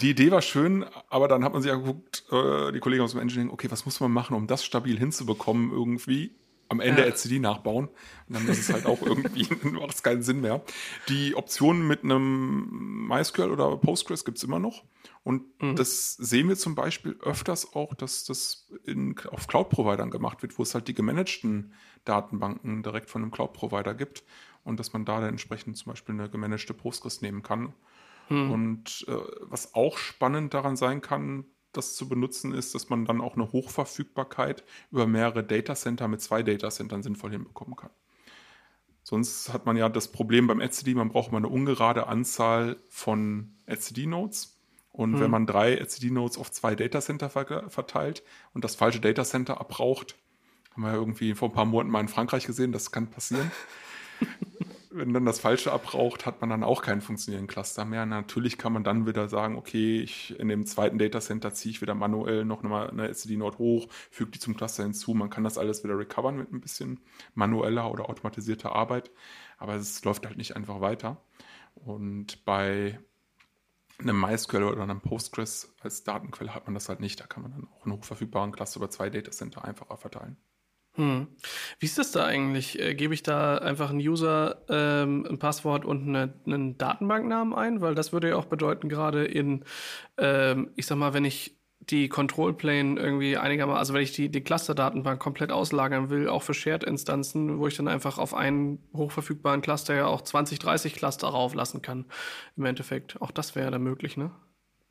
Die Idee war schön, aber dann hat man sich ja geguckt, äh, die Kollegen aus dem Engineering, okay, was muss man machen, um das stabil hinzubekommen irgendwie? Am Ende ja. LCD nachbauen. Und dann ist es halt auch irgendwie, *laughs* macht es keinen Sinn mehr. Die Option mit einem MySQL oder Postgres gibt es immer noch. Und mhm. das sehen wir zum Beispiel öfters auch, dass das in, auf Cloud-Providern gemacht wird, wo es halt die gemanagten Datenbanken direkt von einem Cloud-Provider gibt und dass man da dann entsprechend zum Beispiel eine gemanagte Postgres nehmen kann hm. Und äh, was auch spannend daran sein kann, das zu benutzen, ist, dass man dann auch eine Hochverfügbarkeit über mehrere Datacenter mit zwei Datacentern sinnvoll hinbekommen kann. Sonst hat man ja das Problem beim etcd, man braucht mal eine ungerade Anzahl von etcd-Nodes. Und hm. wenn man drei etcd-Nodes auf zwei Datacenter verteilt und das falsche Datacenter abbraucht, haben wir ja irgendwie vor ein paar Monaten mal in Frankreich gesehen, das kann passieren. Wenn dann das Falsche abraucht, hat man dann auch keinen funktionierenden Cluster mehr. Natürlich kann man dann wieder sagen, okay, ich in dem zweiten Datacenter ziehe ich wieder manuell noch mal eine SSD-Node hoch, füge die zum Cluster hinzu. Man kann das alles wieder recovern mit ein bisschen manueller oder automatisierter Arbeit, aber es läuft halt nicht einfach weiter. Und bei einem MySQL oder einem Postgres als Datenquelle hat man das halt nicht. Da kann man dann auch einen hochverfügbaren Cluster über zwei Datacenter einfacher verteilen. Hm. Wie ist das da eigentlich? Äh, gebe ich da einfach einen User ähm, ein Passwort und eine, einen Datenbanknamen ein? Weil das würde ja auch bedeuten, gerade in, ähm, ich sag mal, wenn ich die Control Plane irgendwie einigermaßen, also wenn ich die, die Cluster-Datenbank komplett auslagern will, auch für Shared-Instanzen, wo ich dann einfach auf einen hochverfügbaren Cluster ja auch 20, 30 Cluster rauflassen kann, im Endeffekt. Auch das wäre da möglich, ne?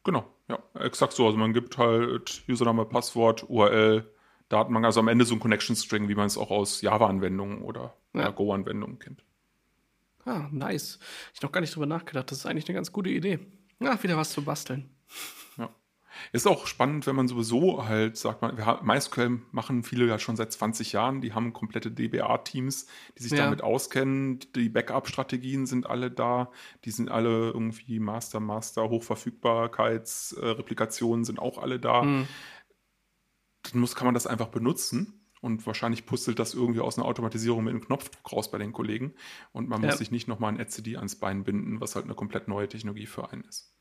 Genau, ja, exakt so. Also man gibt halt Username, Passwort, URL, Datenbank, also am Ende so ein Connection String, wie man es auch aus Java-Anwendungen oder ja. Go-Anwendungen kennt. Ah, nice. Ich noch gar nicht drüber nachgedacht. Das ist eigentlich eine ganz gute Idee. Ja, wieder was zu basteln. Ja. Ist auch spannend, wenn man sowieso halt sagt, man, wir MySQL machen viele ja schon seit 20 Jahren. Die haben komplette DBA-Teams, die sich ja. damit auskennen. Die Backup-Strategien sind alle da. Die sind alle irgendwie Master, Master, Hochverfügbarkeitsreplikationen sind auch alle da. Mhm dann muss, kann man das einfach benutzen. Und wahrscheinlich puzzelt das irgendwie aus einer Automatisierung mit einem Knopfdruck raus bei den Kollegen. Und man ja. muss sich nicht nochmal ein etcd ans Bein binden, was halt eine komplett neue Technologie für einen ist.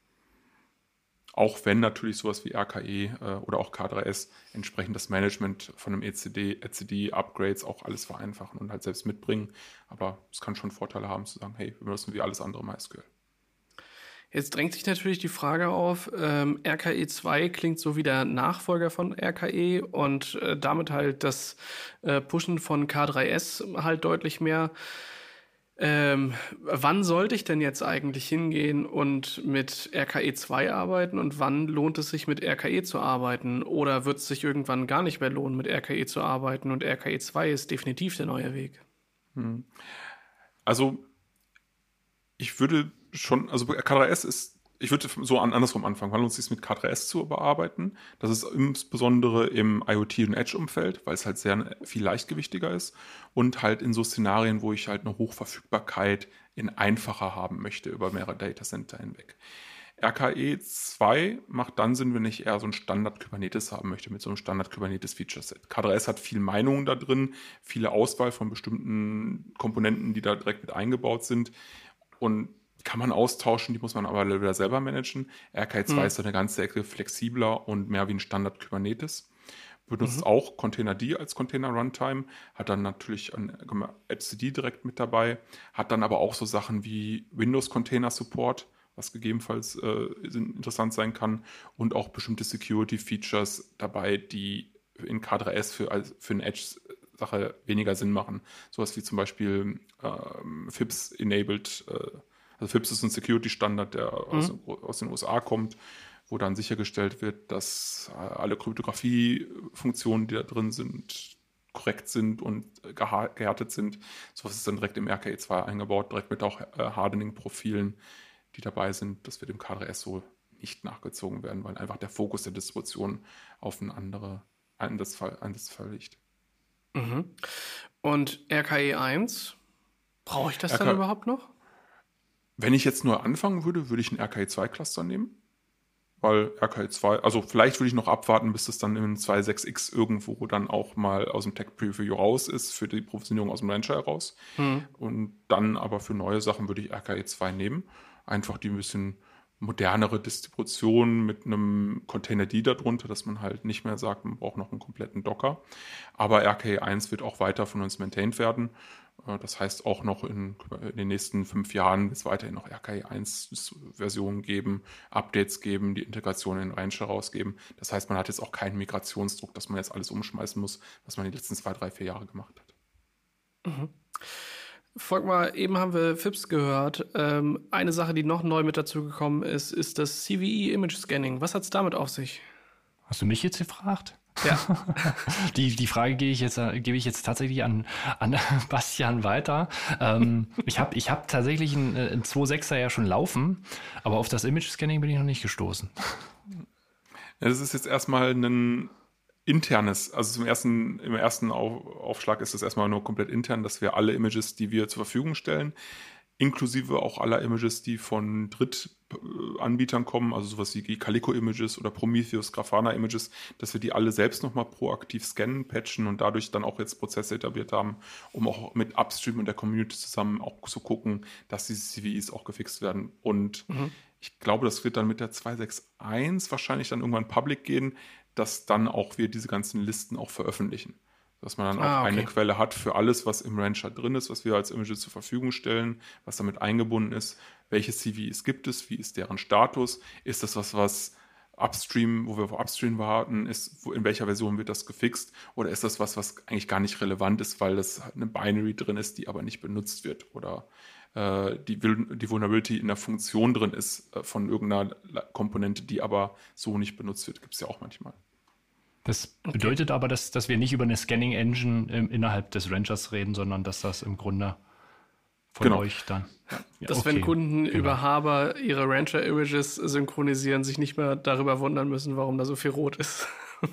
Auch wenn natürlich sowas wie RKE äh, oder auch K3S entsprechend das Management von einem ECD, ECD-Upgrades auch alles vereinfachen und halt selbst mitbringen. Aber es kann schon Vorteile haben zu sagen, hey, wir müssen wie alles andere MySQL. Jetzt drängt sich natürlich die Frage auf, ähm, RKE 2 klingt so wie der Nachfolger von RKE und äh, damit halt das äh, Pushen von K3S halt deutlich mehr. Ähm, wann sollte ich denn jetzt eigentlich hingehen und mit RKE 2 arbeiten und wann lohnt es sich mit RKE zu arbeiten? Oder wird es sich irgendwann gar nicht mehr lohnen, mit RKE zu arbeiten und RKE 2 ist definitiv der neue Weg? Hm. Also, ich würde schon, also K3S ist, ich würde so an, andersrum anfangen. Wann lohnt es sich mit K3S zu bearbeiten? Das ist insbesondere im IoT- und Edge-Umfeld, weil es halt sehr viel leichtgewichtiger ist und halt in so Szenarien, wo ich halt eine Hochverfügbarkeit in einfacher haben möchte über mehrere Datacenter hinweg. RKE 2 macht dann Sinn, wenn ich eher so ein Standard Kubernetes haben möchte mit so einem Standard Kubernetes Feature Set. K3S hat viel Meinungen da drin, viele Auswahl von bestimmten Komponenten, die da direkt mit eingebaut sind. Und kann man austauschen, die muss man aber wieder selber managen. RK2 mhm. ist eine ganze Ecke flexibler und mehr wie ein Standard Kubernetes. Benutzt mhm. auch Containerd als Container Runtime, hat dann natürlich ein etcd direkt mit dabei, hat dann aber auch so Sachen wie Windows Container Support, was gegebenenfalls äh, interessant sein kann und auch bestimmte Security Features dabei, die in K3S für, also für eine Edge-Sache weniger Sinn machen. Sowas wie zum Beispiel ähm, FIPS-enabled äh, also FIPS ist ein Security-Standard, der mhm. aus, aus, den USA kommt, wo dann sichergestellt wird, dass alle Kryptographie-Funktionen, die da drin sind, korrekt sind und gehärtet sind. Sowas ist dann direkt im RKE 2 eingebaut, direkt mit auch Hardening-Profilen, die dabei sind. Das wird im K3S so nicht nachgezogen werden, weil einfach der Fokus der Distribution auf ein andere Einsatzfall, Einsatzfall liegt. Mhm. Und RKE 1, brauche ich das RK dann überhaupt noch? Wenn ich jetzt nur anfangen würde, würde ich einen RKE 2 Cluster nehmen. Weil RKE 2, also vielleicht würde ich noch abwarten, bis das dann in 2.6x irgendwo dann auch mal aus dem Tech Preview raus ist, für die Provisionierung aus dem Rancher heraus. Mhm. Und dann aber für neue Sachen würde ich RKE 2 nehmen. Einfach die ein bisschen modernere Distribution mit einem Container D darunter, dass man halt nicht mehr sagt, man braucht noch einen kompletten Docker. Aber RKE 1 wird auch weiter von uns maintained werden. Äh, das heißt, auch noch in, in den nächsten fünf Jahren wird es weiterhin noch RKE 1 Versionen geben, Updates geben, die Integration in Rancher rausgeben. Das heißt, man hat jetzt auch keinen Migrationsdruck, dass man jetzt alles umschmeißen muss, was man die letzten zwei, drei, vier Jahre gemacht hat. Mhm. Volkmar, eben haben wir FIPS gehört. Ähm, eine Sache, die noch neu mit dazu gekommen ist, ist das CVE Image Scanning. Was hat es damit auf sich? Hast du mich jetzt gefragt? Ja. *laughs* die, die Frage gebe ich jetzt, äh, gebe ich jetzt tatsächlich an, an *laughs* Bastian weiter. Ähm, ich habe ich hab tatsächlich einen, äh, einen 2.6er ja schon laufen, aber auf das Image-Scanning bin ich noch nicht gestoßen. Ja, das ist jetzt erstmal ein internes, also zum ersten, im ersten Aufschlag ist es erstmal nur komplett intern, dass wir alle Images, die wir zur Verfügung stellen, inklusive auch aller Images, die von Drittanbietern kommen, also sowas wie Calico Images oder Prometheus, Grafana Images, dass wir die alle selbst nochmal proaktiv scannen, patchen und dadurch dann auch jetzt Prozesse etabliert haben, um auch mit Upstream und der Community zusammen auch zu gucken, dass diese CVEs auch gefixt werden. Und mhm. ich glaube, das wird dann mit der 261 wahrscheinlich dann irgendwann public gehen, dass dann auch wir diese ganzen Listen auch veröffentlichen dass man dann ah, auch okay. eine Quelle hat für alles, was im Rancher drin ist, was wir als Images zur Verfügung stellen, was damit eingebunden ist, welche CVs gibt es, wie ist deren Status, ist das was, was Upstream, wo wir auf Upstream warten, ist, in welcher Version wird das gefixt? Oder ist das was, was eigentlich gar nicht relevant ist, weil das eine Binary drin ist, die aber nicht benutzt wird? Oder äh, die, die Vulnerability in der Funktion drin ist äh, von irgendeiner Komponente, die aber so nicht benutzt wird, gibt es ja auch manchmal. Das bedeutet okay. aber, dass, dass wir nicht über eine Scanning Engine im, innerhalb des Rangers reden, sondern dass das im Grunde von genau. euch dann. Ja, dass okay. wenn Kunden genau. über Haber ihre Rancher-Images synchronisieren, sich nicht mehr darüber wundern müssen, warum da so viel rot ist. *laughs*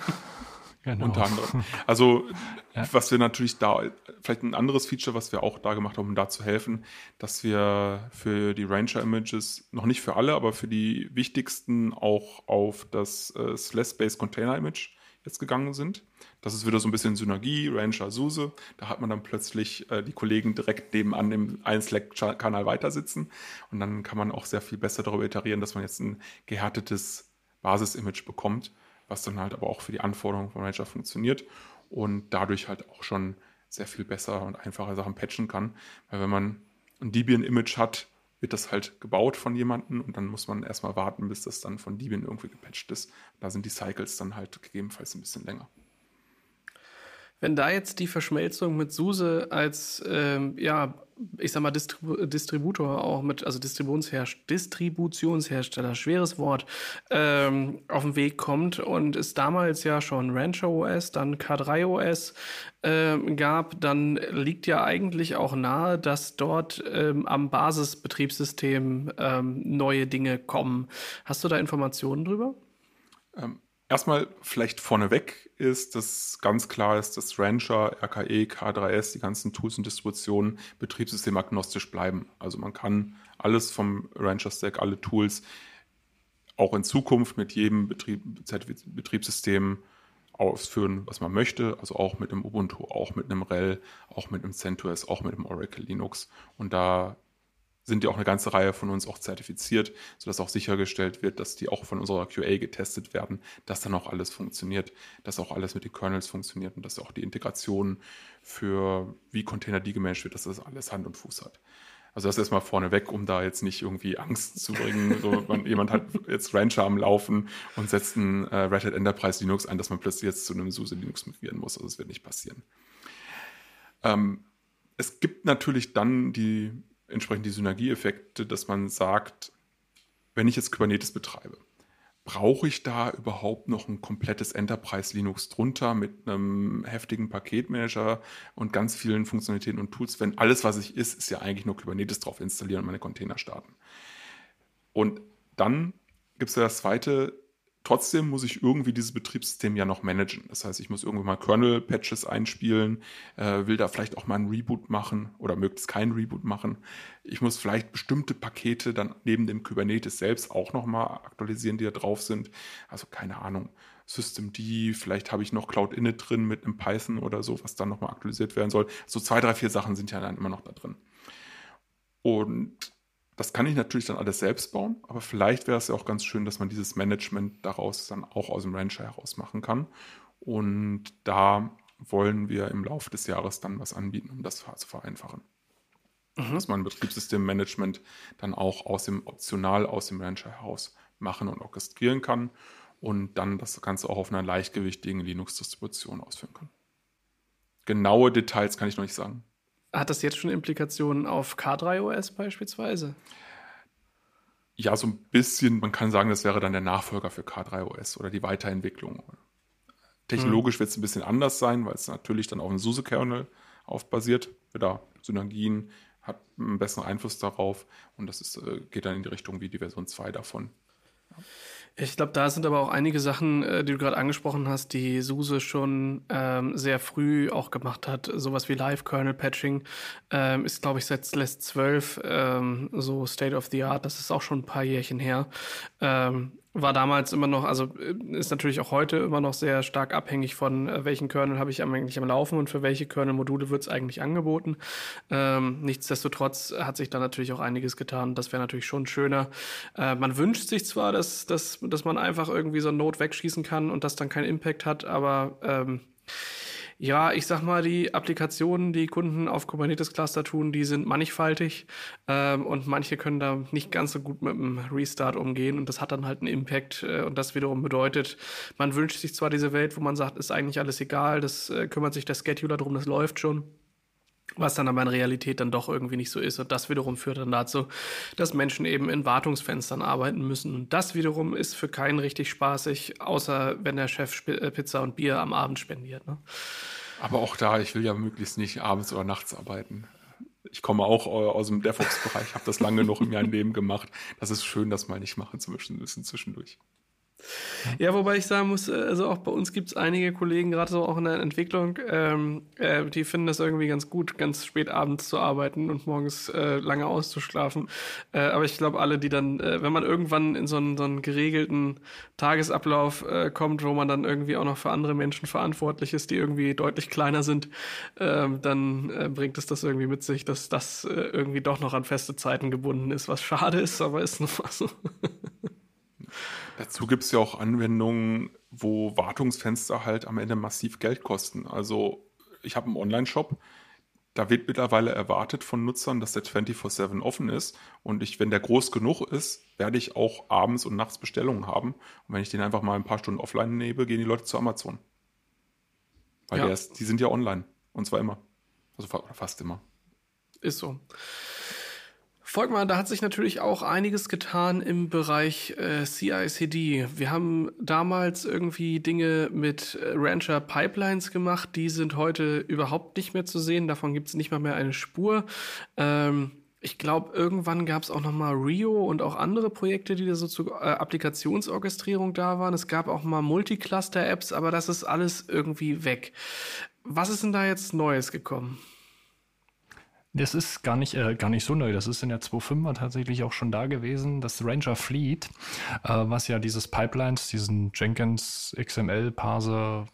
Genau. Unter anderem. Also, *laughs* ja. was wir natürlich da, vielleicht ein anderes Feature, was wir auch da gemacht haben, um da zu helfen, dass wir für die Ranger-Images, noch nicht für alle, aber für die wichtigsten auch auf das äh, Slash-Based Container-Image jetzt gegangen sind. Das ist wieder so ein bisschen Synergie, Ranger SUSE. Da hat man dann plötzlich äh, die Kollegen direkt nebenan im einen Slack-Kanal weitersitzen. Und dann kann man auch sehr viel besser darüber iterieren, dass man jetzt ein gehärtetes Basis-Image bekommt, was dann halt aber auch für die Anforderungen von Ranger funktioniert und dadurch halt auch schon sehr viel besser und einfacher Sachen patchen kann. Weil wenn man ein Debian-Image hat, wird das halt gebaut von jemandem und dann muss man erstmal warten, bis das dann von Debian irgendwie gepatcht ist. Da sind die Cycles dann halt gegebenenfalls ein bisschen länger. Wenn da jetzt die Verschmelzung mit SUSE als, ähm, ja, ich sag mal, Distribu Distributor auch mit, also Distributionsherst Distributionshersteller, schweres Wort, ähm, auf den Weg kommt und es damals ja schon Rancher OS, dann K3 OS ähm, gab, dann liegt ja eigentlich auch nahe, dass dort ähm, am Basisbetriebssystem ähm, neue Dinge kommen. Hast du da Informationen drüber? Erstmal vielleicht vorneweg ist, dass ganz klar ist, dass Rancher, RKE, K3S, die ganzen Tools und Distributionen betriebssystemagnostisch bleiben. Also man kann alles vom Rancher Stack, alle Tools auch in Zukunft mit jedem Betrieb, Betriebssystem ausführen, was man möchte. Also auch mit einem Ubuntu, auch mit einem RHEL, auch mit einem CentOS, auch mit einem Oracle Linux. Und da sind ja auch eine ganze Reihe von uns auch zertifiziert, sodass auch sichergestellt wird, dass die auch von unserer QA getestet werden, dass dann auch alles funktioniert, dass auch alles mit den Kernels funktioniert und dass auch die Integration für wie Container die gemanagt wird, dass das alles Hand und Fuß hat. Also das erstmal vorneweg, um da jetzt nicht irgendwie Angst zu bringen. So, man, jemand hat jetzt Rancher am Laufen und setzt ein äh, Red Hat Enterprise Linux ein, dass man plötzlich jetzt zu einem SUSE Linux migrieren muss. Also das wird nicht passieren. Ähm, es gibt natürlich dann die entsprechend die Synergieeffekte, dass man sagt, wenn ich jetzt Kubernetes betreibe, brauche ich da überhaupt noch ein komplettes Enterprise Linux drunter mit einem heftigen Paketmanager und ganz vielen Funktionalitäten und Tools, wenn alles, was ich ist, ist ja eigentlich nur Kubernetes drauf installieren und meine Container starten. Und dann gibt es ja das zweite Trotzdem muss ich irgendwie dieses Betriebssystem ja noch managen. Das heißt, ich muss irgendwie mal Kernel-Patches einspielen, äh, will da vielleicht auch mal einen Reboot machen oder möglichst keinen Reboot machen. Ich muss vielleicht bestimmte Pakete dann neben dem Kubernetes selbst auch nochmal aktualisieren, die da drauf sind. Also keine Ahnung, Systemd, vielleicht habe ich noch Cloud Init drin mit einem Python oder so, was dann nochmal aktualisiert werden soll. So zwei, drei, vier Sachen sind ja dann immer noch da drin. Und das kann ich natürlich dann alles selbst bauen, aber vielleicht wäre es ja auch ganz schön, dass man dieses Management daraus dann auch aus dem Rancher heraus machen kann. Und da wollen wir im Laufe des Jahres dann was anbieten, um das zu vereinfachen. Mhm. Dass man Betriebssystemmanagement dann auch aus dem optional aus dem Rancher heraus machen und orchestrieren kann und dann das Ganze auch auf einer leichtgewichtigen Linux-Distribution ausführen kann. Genaue Details kann ich noch nicht sagen. Hat das jetzt schon Implikationen auf K3OS beispielsweise? Ja, so ein bisschen. Man kann sagen, das wäre dann der Nachfolger für K3OS oder die Weiterentwicklung. Technologisch hm. wird es ein bisschen anders sein, weil es natürlich dann auf einem SUSE-Kernel aufbasiert. Da Synergien, hat einen besseren Einfluss darauf und das ist, äh, geht dann in die Richtung wie die Version 2 davon. Ja. Ich glaube, da sind aber auch einige Sachen, äh, die du gerade angesprochen hast, die SUSE schon ähm, sehr früh auch gemacht hat. Sowas wie Live-Kernel-Patching ähm, ist, glaube ich, seit LEST 12 ähm, so State of the Art. Das ist auch schon ein paar Jährchen her. Ähm, war damals immer noch, also äh, ist natürlich auch heute immer noch sehr stark abhängig von, äh, welchen Kernel habe ich eigentlich am Laufen und für welche Kernel-Module wird es eigentlich angeboten. Ähm, nichtsdestotrotz hat sich da natürlich auch einiges getan. Das wäre natürlich schon schöner. Äh, man wünscht sich zwar, dass, dass, dass man einfach irgendwie so ein Node wegschießen kann und das dann keinen Impact hat, aber ähm, ja, ich sag mal, die Applikationen, die Kunden auf Kubernetes Cluster tun, die sind mannigfaltig ähm, und manche können da nicht ganz so gut mit dem Restart umgehen und das hat dann halt einen Impact äh, und das wiederum bedeutet, man wünscht sich zwar diese Welt, wo man sagt, ist eigentlich alles egal, das äh, kümmert sich der Scheduler drum, das läuft schon was dann aber in Realität dann doch irgendwie nicht so ist. Und das wiederum führt dann dazu, dass Menschen eben in Wartungsfenstern arbeiten müssen. Und das wiederum ist für keinen richtig spaßig, außer wenn der Chef äh, Pizza und Bier am Abend spendiert. Ne? Aber auch da, ich will ja möglichst nicht abends oder nachts arbeiten. Ich komme auch aus dem DevOps-Bereich, habe das lange noch in meinem Leben gemacht. Das ist schön, das mal nicht machen zu müssen zwischendurch. Ja, wobei ich sagen muss, äh, also auch bei uns gibt es einige Kollegen, gerade so auch in der Entwicklung, ähm, äh, die finden das irgendwie ganz gut, ganz spät abends zu arbeiten und morgens äh, lange auszuschlafen. Äh, aber ich glaube, alle, die dann, äh, wenn man irgendwann in so einen, so einen geregelten Tagesablauf äh, kommt, wo man dann irgendwie auch noch für andere Menschen verantwortlich ist, die irgendwie deutlich kleiner sind, ähm, dann bringt es das irgendwie mit sich, dass das irgendwie doch noch an feste Zeiten gebunden ist, was schade ist, aber ist noch mal so. *laughs* Dazu gibt es ja auch Anwendungen, wo Wartungsfenster halt am Ende massiv Geld kosten. Also ich habe einen Online-Shop, da wird mittlerweile erwartet von Nutzern, dass der 24-7 offen ist. Und ich, wenn der groß genug ist, werde ich auch abends und nachts Bestellungen haben. Und wenn ich den einfach mal ein paar Stunden offline nehme, gehen die Leute zu Amazon. Weil ja. ist, die sind ja online. Und zwar immer. Also fast immer. Ist so. Volkmar, da hat sich natürlich auch einiges getan im Bereich äh, CI/CD. Wir haben damals irgendwie Dinge mit äh, Rancher Pipelines gemacht, die sind heute überhaupt nicht mehr zu sehen. Davon gibt es nicht mal mehr eine Spur. Ähm, ich glaube, irgendwann gab es auch noch mal Rio und auch andere Projekte, die da so zur äh, Applikationsorchestrierung da waren. Es gab auch mal Multicluster-Apps, aber das ist alles irgendwie weg. Was ist denn da jetzt Neues gekommen? Das ist gar nicht, äh, gar nicht so neu. Das ist in der 2.5er tatsächlich auch schon da gewesen. Das Ranger Fleet, äh, was ja dieses Pipelines, diesen Jenkins XML Parser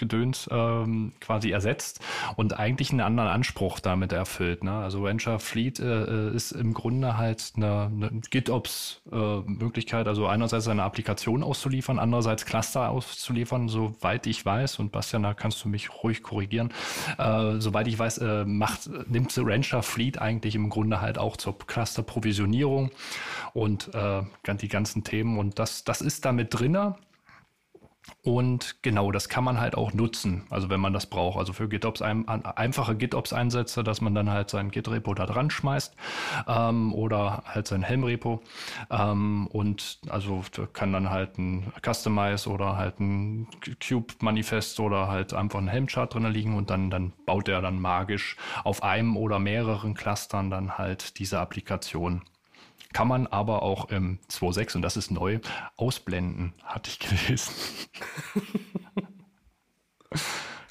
Gedöns ähm, quasi ersetzt und eigentlich einen anderen Anspruch damit erfüllt. Ne? Also Venture Fleet äh, äh, ist im Grunde halt eine, eine GitOps-Möglichkeit, äh, also einerseits eine Applikation auszuliefern, andererseits Cluster auszuliefern, soweit ich weiß, und Bastian, da kannst du mich ruhig korrigieren, äh, soweit ich weiß, äh, macht, nimmt Rancher Fleet eigentlich im Grunde halt auch zur Cluster-Provisionierung und äh, die ganzen Themen und das, das ist damit drinne Und genau, das kann man halt auch nutzen, also wenn man das braucht. Also für GitOps ein, einfache GitOps-Einsätze, dass man dann halt sein Git-Repo da dran schmeißt ähm, oder halt sein Helm-Repo. Ähm, und also kann dann halt ein Customize oder halt ein Cube-Manifest oder halt einfach ein Helm-Chart drin liegen und dann, dann baut er dann magisch auf einem oder mehreren Clustern dann halt diese Applikation. Kann man aber auch im 2.6, und das ist neu, ausblenden, hatte ich gelesen. *laughs*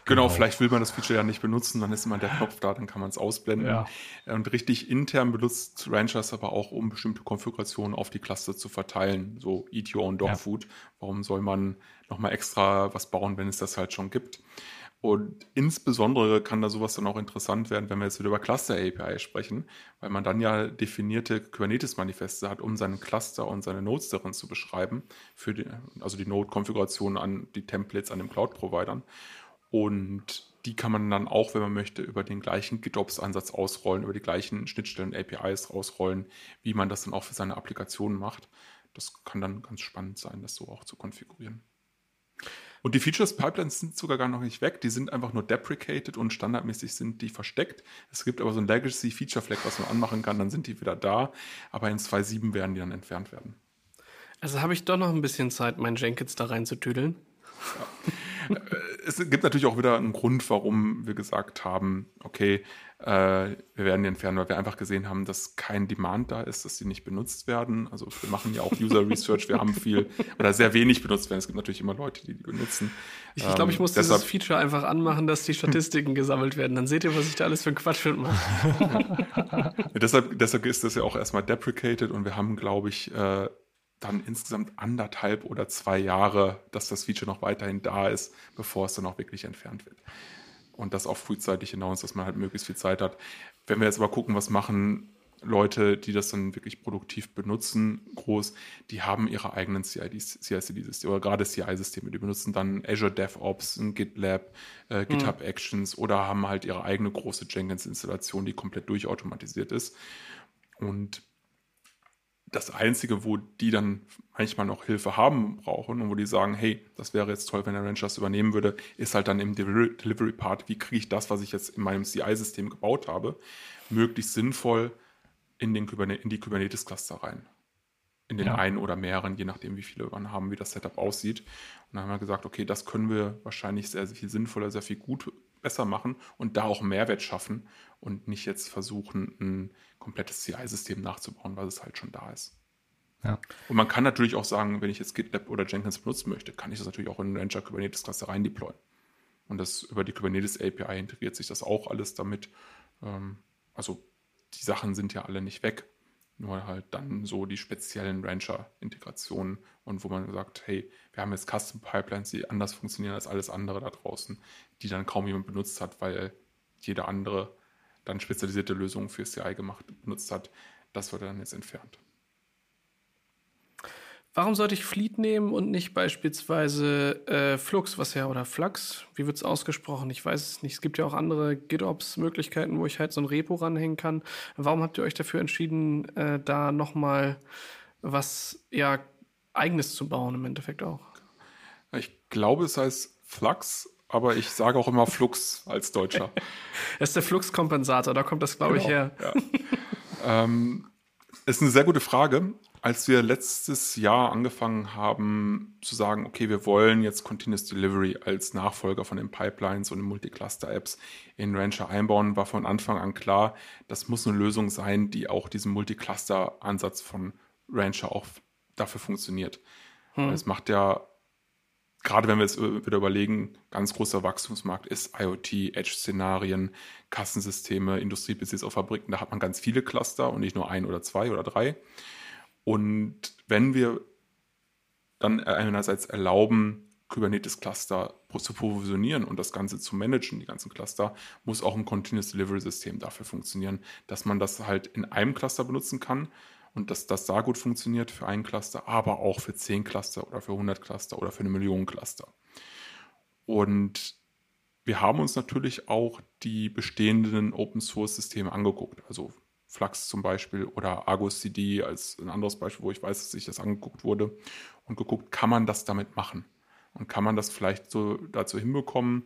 Genau, genau, vielleicht will man das Feature ja nicht benutzen, dann ist immer der Knopf da, dann kann man es ausblenden. Ja. Und richtig intern benutzt Ranchers aber auch, um bestimmte Konfigurationen auf die Cluster zu verteilen. So Eat Your Own Dog ja. Food. Warum soll man nochmal extra was bauen, wenn es das halt schon gibt? Und insbesondere kann da sowas dann auch interessant werden, wenn wir jetzt wieder über Cluster API sprechen, weil man dann ja definierte Kubernetes-Manifeste hat, um seinen Cluster und seine Nodes darin zu beschreiben, für die, also die Node-Konfiguration an die Templates an den Cloud-Providern. Und die kann man dann auch, wenn man möchte, über den gleichen GitOps-Ansatz ausrollen, über die gleichen Schnittstellen APIs ausrollen, wie man das dann auch für seine Applikationen macht. Das kann dann ganz spannend sein, das so auch zu konfigurieren. Und die Features Pipelines sind sogar gar noch nicht weg. Die sind einfach nur deprecated und standardmäßig sind die versteckt. Es gibt aber so ein Legacy Feature Flag, was man anmachen kann, dann sind die wieder da. Aber in 2.7 werden die dann entfernt werden. Also habe ich doch noch ein bisschen Zeit, meinen Jenkins da reinzutüdeln. Ja. *laughs* Äh, es gibt natürlich auch wieder einen Grund, warum wir gesagt haben, okay, wir werden die entfernen, weil wir einfach gesehen haben, dass kein Demand da ist, dass sie nicht benutzt werden. Also wir machen ja auch User Research, wir haben viel oder sehr wenig benutzt werden. Es gibt natürlich immer Leute, die die benutzen. Ich ähm, glaube, ich muss deshalb, dieses Feature einfach anmachen, dass die Statistiken gesammelt werden. Dann seht ihr, was ich da alles für einen Quatsch mache. *laughs* ja, deshalb, deshalb ist das ja auch erstmal deprecated und wir haben, glaube ich, äh, dann insgesamt anderthalb oder zwei Jahre, dass das Feature noch weiterhin da ist, bevor es dann auch wirklich entfernt wird. Und das auch frühzeitig hinaus, dass man halt möglichst viel Zeit hat. Wenn wir jetzt aber gucken, was machen Leute, die das dann wirklich produktiv benutzen, groß, die haben ihre eigenen CI-CD-Systeme oder gerade CI-Systeme. Die benutzen dann Azure DevOps, ein GitLab, äh, GitHub mhm. Actions oder haben halt ihre eigene große Jenkins-Installation, die komplett durchautomatisiert ist. Und das Einzige, wo die dann manchmal noch Hilfe haben brauchen und wo die sagen, hey, das wäre jetzt toll, wenn der Ranch das übernehmen würde, ist halt dann im Delivery Part, wie kriege ich das, was ich jetzt in meinem CI-System gebaut habe, möglichst sinnvoll in, den in die Kubernetes-Cluster rein. In den ja. einen oder mehreren, je nachdem, wie viele wir haben, wie das Setup aussieht. Und dann haben wir gesagt, okay, das können wir wahrscheinlich sehr, sehr viel sinnvoller, sehr viel gut besser machen und da auch Mehrwert schaffen und nicht jetzt versuchen, ein komplettes CI-System nachzubauen, weil es halt schon da ist. Ja. Und man kann natürlich auch sagen, wenn ich jetzt GitLab oder Jenkins benutzen möchte, kann ich das natürlich auch in Rancher Kubernetes Cluster rein deployen. Und das über die Kubernetes API integriert sich das auch alles damit. Ähm, also die Sachen sind ja alle nicht weg. Nur halt dann so die speziellen Rancher-Integrationen und wo man sagt, hey, wir haben jetzt Custom Pipelines, die anders funktionieren als alles andere da draußen, die dann kaum jemand benutzt hat, weil jeder andere dann spezialisierte Lösungen für CI gemacht, benutzt hat. Das wird dann jetzt entfernt. Warum sollte ich Fleet nehmen und nicht beispielsweise äh, Flux, was ja, oder Flux, wie wird es ausgesprochen? Ich weiß es nicht. Es gibt ja auch andere GitOps-Möglichkeiten, wo ich halt so ein Repo ranhängen kann. Warum habt ihr euch dafür entschieden, äh, da nochmal was ja eigenes zu bauen im Endeffekt auch? Ich glaube, es heißt Flux, aber ich sage auch immer Flux als Deutscher. *laughs* das ist der Flux-Kompensator, da kommt das, glaube genau, ich, her. Ja. ähm, ist eine sehr gute Frage als wir letztes Jahr angefangen haben zu sagen, okay, wir wollen jetzt Continuous Delivery als Nachfolger von den Pipelines und den Multicluster-Apps in Rancher einbauen, war von Anfang an klar, das muss eine Lösung sein, die auch diesen Multicluster-Ansatz von Rancher auch dafür funktioniert. Hm. Es macht ja, gerade wenn wir jetzt wieder überlegen, ganz großer Wachstumsmarkt ist IoT, Edge-Szenarien, Kassensysteme, Industriebesitz auf Fabriken, da hat man ganz viele Cluster und nicht nur ein oder zwei oder drei. Und wenn wir dann einerseits erlauben, Kubernetes-Cluster zu provisionieren und das Ganze zu managen, die ganzen Cluster, muss auch ein Continuous Delivery System dafür funktionieren, dass man das halt in einem Cluster benutzen kann und dass das da gut funktioniert für einen Cluster, aber auch für 10 Cluster oder für 100 Cluster oder für eine Million Cluster. Und wir haben uns natürlich auch die bestehenden Open Source Systeme angeguckt, also Flux zum Beispiel oder Argus CD als ein anderes Beispiel, wo ich weiß, dass sich das angeguckt wurde und geguckt, kann man das damit machen? Und kann man das vielleicht so dazu hinbekommen,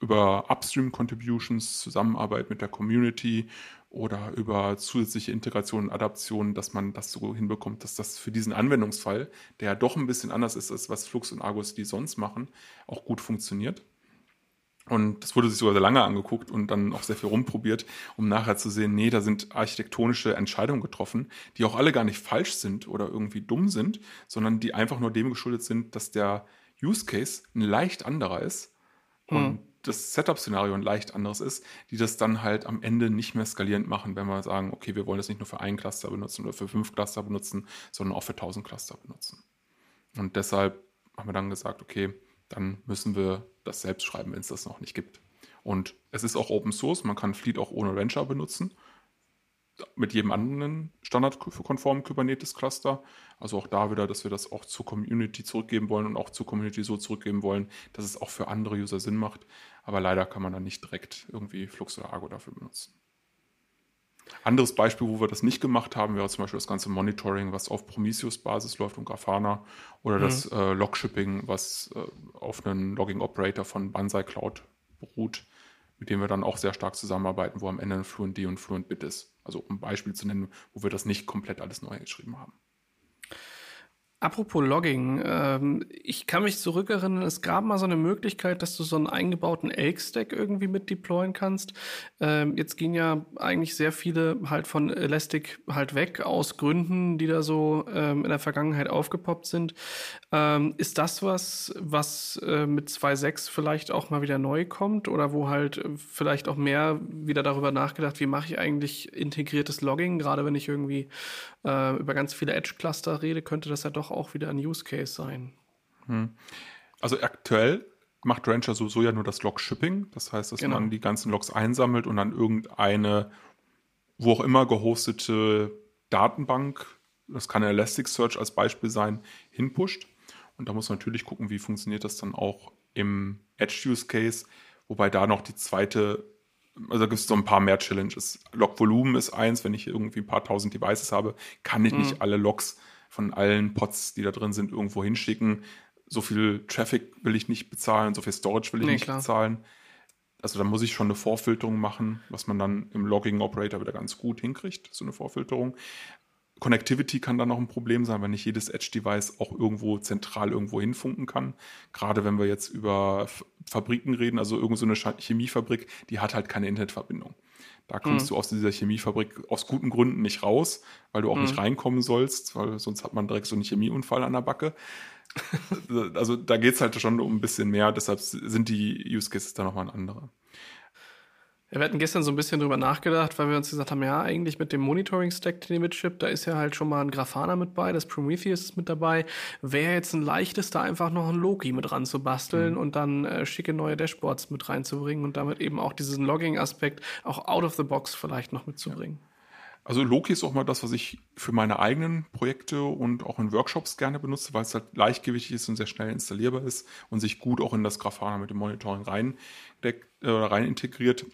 über Upstream Contributions, Zusammenarbeit mit der Community oder über zusätzliche Integration und Adaption, dass man das so hinbekommt, dass das für diesen Anwendungsfall, der ja doch ein bisschen anders ist, als was Flux und Argus die sonst machen, auch gut funktioniert. Und das wurde sich sogar sehr lange angeguckt und dann auch sehr viel rumprobiert, um nachher zu sehen, nee, da sind architektonische Entscheidungen getroffen, die auch alle gar nicht falsch sind oder irgendwie dumm sind, sondern die einfach nur dem geschuldet sind, dass der Use Case ein leicht anderer ist und mhm. das Setup-Szenario ein leicht anderes ist, die das dann halt am Ende nicht mehr skalierend machen, wenn wir sagen, okay, wir wollen das nicht nur für einen Cluster benutzen oder für fünf Cluster benutzen, sondern auch für tausend Cluster benutzen. Und deshalb haben wir dann gesagt, okay, dann müssen wir das selbst schreiben, wenn es das noch nicht gibt. Und es ist auch Open Source, man kann Fleet auch ohne Rancher benutzen. Mit jedem anderen standardkonformen Kubernetes-Cluster. Also auch da wieder, dass wir das auch zur Community zurückgeben wollen und auch zur Community so zurückgeben wollen, dass es auch für andere User Sinn macht. Aber leider kann man dann nicht direkt irgendwie Flux oder Argo dafür benutzen. Anderes Beispiel, wo wir das nicht gemacht haben, wäre zum Beispiel das ganze Monitoring, was auf Prometheus-Basis läuft und Grafana oder mhm. das äh, Log-Shipping, was äh, auf einen Logging-Operator von Banzai Cloud beruht, mit dem wir dann auch sehr stark zusammenarbeiten, wo am Ende ein Fluent D und Fluent Bit ist. Also um ein Beispiel zu nennen, wo wir das nicht komplett alles neu geschrieben haben. Apropos Logging, ähm, ich kann mich zurückerinnern, es gab mal so eine Möglichkeit, dass du so einen eingebauten Elk-Stack irgendwie mit deployen kannst. Ähm, jetzt gehen ja eigentlich sehr viele halt von Elastic halt weg, aus Gründen, die da so ähm, in der Vergangenheit aufgepoppt sind. Ähm, ist das was, was äh, mit 2.6 vielleicht auch mal wieder neu kommt oder wo halt vielleicht auch mehr wieder darüber nachgedacht, wie mache ich eigentlich integriertes Logging, gerade wenn ich irgendwie äh, über ganz viele Edge-Cluster rede, könnte das ja doch auch wieder ein Use Case sein. Hm. Also aktuell macht Rancher sowieso ja nur das Log-Shipping. Das heißt, dass genau. man die ganzen Logs einsammelt und dann irgendeine, wo auch immer gehostete Datenbank, das kann Elasticsearch als Beispiel sein, hinpusht. Und da muss man natürlich gucken, wie funktioniert das dann auch im Edge-Use-Case, wobei da noch die zweite also da gibt es so ein paar mehr Challenges. Log-Volumen ist eins, wenn ich irgendwie ein paar tausend Devices habe, kann ich mhm. nicht alle Logs von allen Pods, die da drin sind, irgendwo hinschicken. So viel Traffic will ich nicht bezahlen, so viel Storage will ich nee, nicht klar. bezahlen. Also da muss ich schon eine Vorfilterung machen, was man dann im Logging Operator wieder ganz gut hinkriegt, so eine Vorfilterung. Connectivity kann dann noch ein Problem sein, wenn nicht jedes Edge-Device auch irgendwo zentral irgendwo hinfunken kann. Gerade wenn wir jetzt über Fabriken reden, also irgendeine so Chemiefabrik, die hat halt keine Internetverbindung. Da kommst mhm. du aus dieser Chemiefabrik aus guten Gründen nicht raus, weil du auch mhm. nicht reinkommen sollst, weil sonst hat man direkt so einen Chemieunfall an der Backe. *laughs* also da geht es halt schon um ein bisschen mehr, deshalb sind die Use Cases da nochmal ein anderer. Wir hatten gestern so ein bisschen drüber nachgedacht, weil wir uns gesagt haben, ja, eigentlich mit dem Monitoring-Stack, den ihr mitschippt, da ist ja halt schon mal ein Grafana mit bei, das Prometheus ist mit dabei. Wäre jetzt ein leichtes, da einfach noch ein Loki mit ran zu basteln mhm. und dann äh, schicke neue Dashboards mit reinzubringen und damit eben auch diesen Logging-Aspekt auch out of the box vielleicht noch mitzubringen. Ja. Also Loki ist auch mal das, was ich für meine eigenen Projekte und auch in Workshops gerne benutze, weil es halt leichtgewichtig ist und sehr schnell installierbar ist und sich gut auch in das Grafana mit dem Monitoring rein, äh, rein integriert.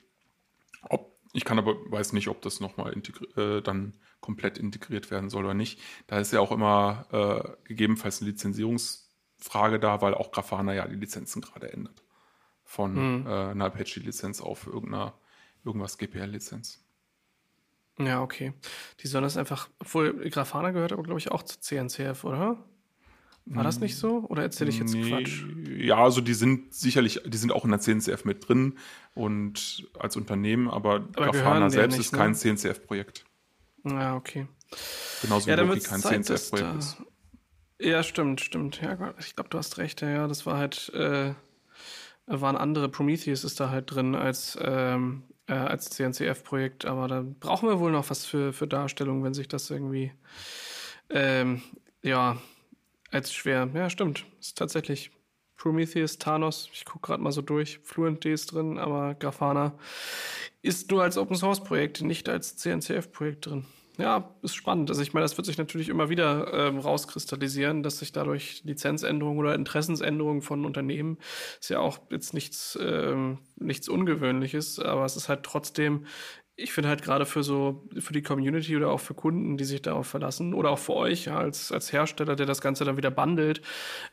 Ob, ich kann aber, weiß nicht, ob das nochmal äh, dann komplett integriert werden soll oder nicht. Da ist ja auch immer äh, gegebenenfalls eine Lizenzierungsfrage da, weil auch Grafana ja die Lizenzen gerade ändert. Von mhm. äh, einer Apache-Lizenz auf irgendeiner, irgendwas GPL-Lizenz. Ja, okay. Die sollen das einfach, obwohl Grafana gehört aber, glaube ich, auch zu CNCF, oder? War das nicht so? Oder erzähle ich jetzt nee, Quatsch? Ja, also die sind sicherlich, die sind auch in der CNCF mit drin und als Unternehmen, aber, aber Grafana selbst nicht, ist kein ne? CNCF-Projekt. Ja, okay. Genauso wie ja, Loki kein CNCF-Projekt ist. Ja, stimmt, stimmt. Ja, ich glaube, du hast recht. Ja, das war halt, äh, waren andere. Prometheus ist da halt drin als, ähm, äh, als CNCF-Projekt, aber da brauchen wir wohl noch was für, für Darstellung, wenn sich das irgendwie, ähm, ja, als schwer. Ja, stimmt. Ist tatsächlich Prometheus, Thanos. Ich gucke gerade mal so durch. Fluent D ist drin, aber Grafana ist nur als Open Source Projekt, nicht als CNCF Projekt drin. Ja, ist spannend. Also ich meine, das wird sich natürlich immer wieder ähm, rauskristallisieren, dass sich dadurch Lizenzänderungen oder Interessensänderungen von Unternehmen ist ja auch jetzt nichts, ähm, nichts Ungewöhnliches, aber es ist halt trotzdem ich finde halt gerade für so, für die Community oder auch für Kunden, die sich darauf verlassen oder auch für euch ja, als, als Hersteller, der das Ganze dann wieder bundelt,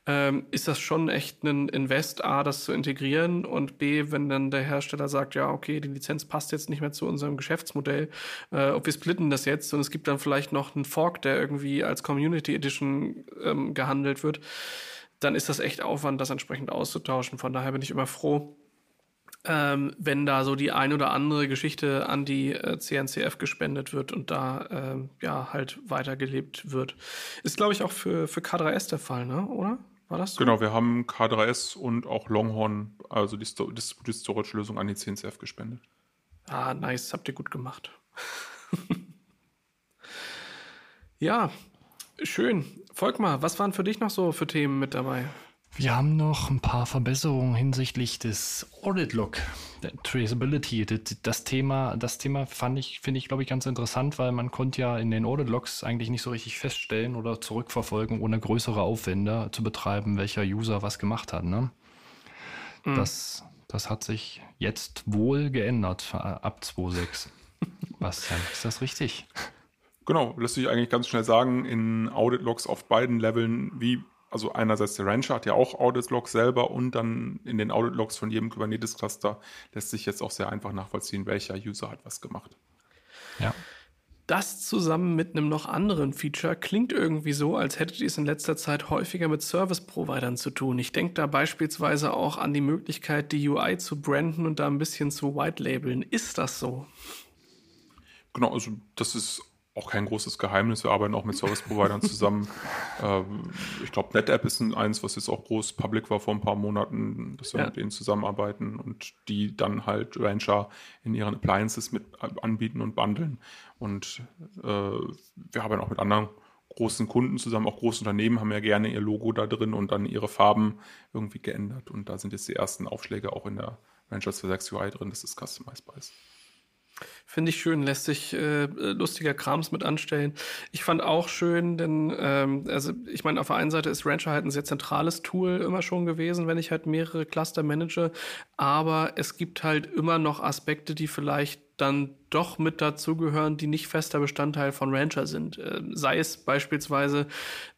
ähm, ist das schon echt ein Invest, A, das zu integrieren und B, wenn dann der Hersteller sagt, ja, okay, die Lizenz passt jetzt nicht mehr zu unserem Geschäftsmodell, äh, ob wir splitten das jetzt und es gibt dann vielleicht noch einen Fork, der irgendwie als Community Edition ähm, gehandelt wird, dann ist das echt Aufwand, das entsprechend auszutauschen. Von daher bin ich immer froh, ähm, wenn da so die ein oder andere Geschichte an die äh, CNCF gespendet wird und da ähm, ja halt weitergelebt wird. Ist, glaube ich, auch für, für K3S der Fall, ne? oder? War das so? Genau, wir haben K3S und auch Longhorn, also die Distributed Storage-Lösung an die CNCF gespendet. Ah, nice, habt ihr gut gemacht. *laughs* ja, schön. Volkmar, was waren für dich noch so für Themen mit dabei? Wir haben noch ein paar Verbesserungen hinsichtlich des Audit Log, der Traceability. Das, Thema, das Thema fand ich, finde ich, glaube ich, ganz interessant, weil man konnte ja in den Audit Logs eigentlich nicht so richtig feststellen oder zurückverfolgen, ohne größere Aufwände zu betreiben, welcher User was gemacht hat. Ne? Mhm. Das, das hat sich jetzt wohl geändert äh, ab 2.6. *laughs* Bastian, ist das richtig? Genau, lässt sich eigentlich ganz schnell sagen, in Audit Logs auf beiden Leveln, wie also einerseits der Rancher hat ja auch Audit-Logs selber und dann in den Audit-Logs von jedem Kubernetes-Cluster lässt sich jetzt auch sehr einfach nachvollziehen, welcher User hat was gemacht. Ja. Das zusammen mit einem noch anderen Feature klingt irgendwie so, als hättet ihr es in letzter Zeit häufiger mit Service-Providern zu tun. Ich denke da beispielsweise auch an die Möglichkeit, die UI zu branden und da ein bisschen zu white-labeln. Ist das so? Genau, also das ist auch kein großes Geheimnis. Wir arbeiten auch mit Service-Providern zusammen. *laughs* ähm, ich glaube, NetApp ist eins, was jetzt auch groß public war vor ein paar Monaten, dass wir ja. mit denen zusammenarbeiten und die dann halt Rancher in ihren Appliances mit anbieten und bundeln. Und äh, wir arbeiten auch mit anderen großen Kunden zusammen, auch große Unternehmen haben ja gerne ihr Logo da drin und dann ihre Farben irgendwie geändert. Und da sind jetzt die ersten Aufschläge auch in der Ranchers für 6 UI drin, dass es customized ist. Finde ich schön, lässt sich äh, lustiger Krams mit anstellen. Ich fand auch schön, denn ähm, also ich meine, auf der einen Seite ist Rancher halt ein sehr zentrales Tool immer schon gewesen, wenn ich halt mehrere Cluster manage, aber es gibt halt immer noch Aspekte, die vielleicht dann doch mit dazugehören, die nicht fester Bestandteil von Rancher sind. Äh, sei es beispielsweise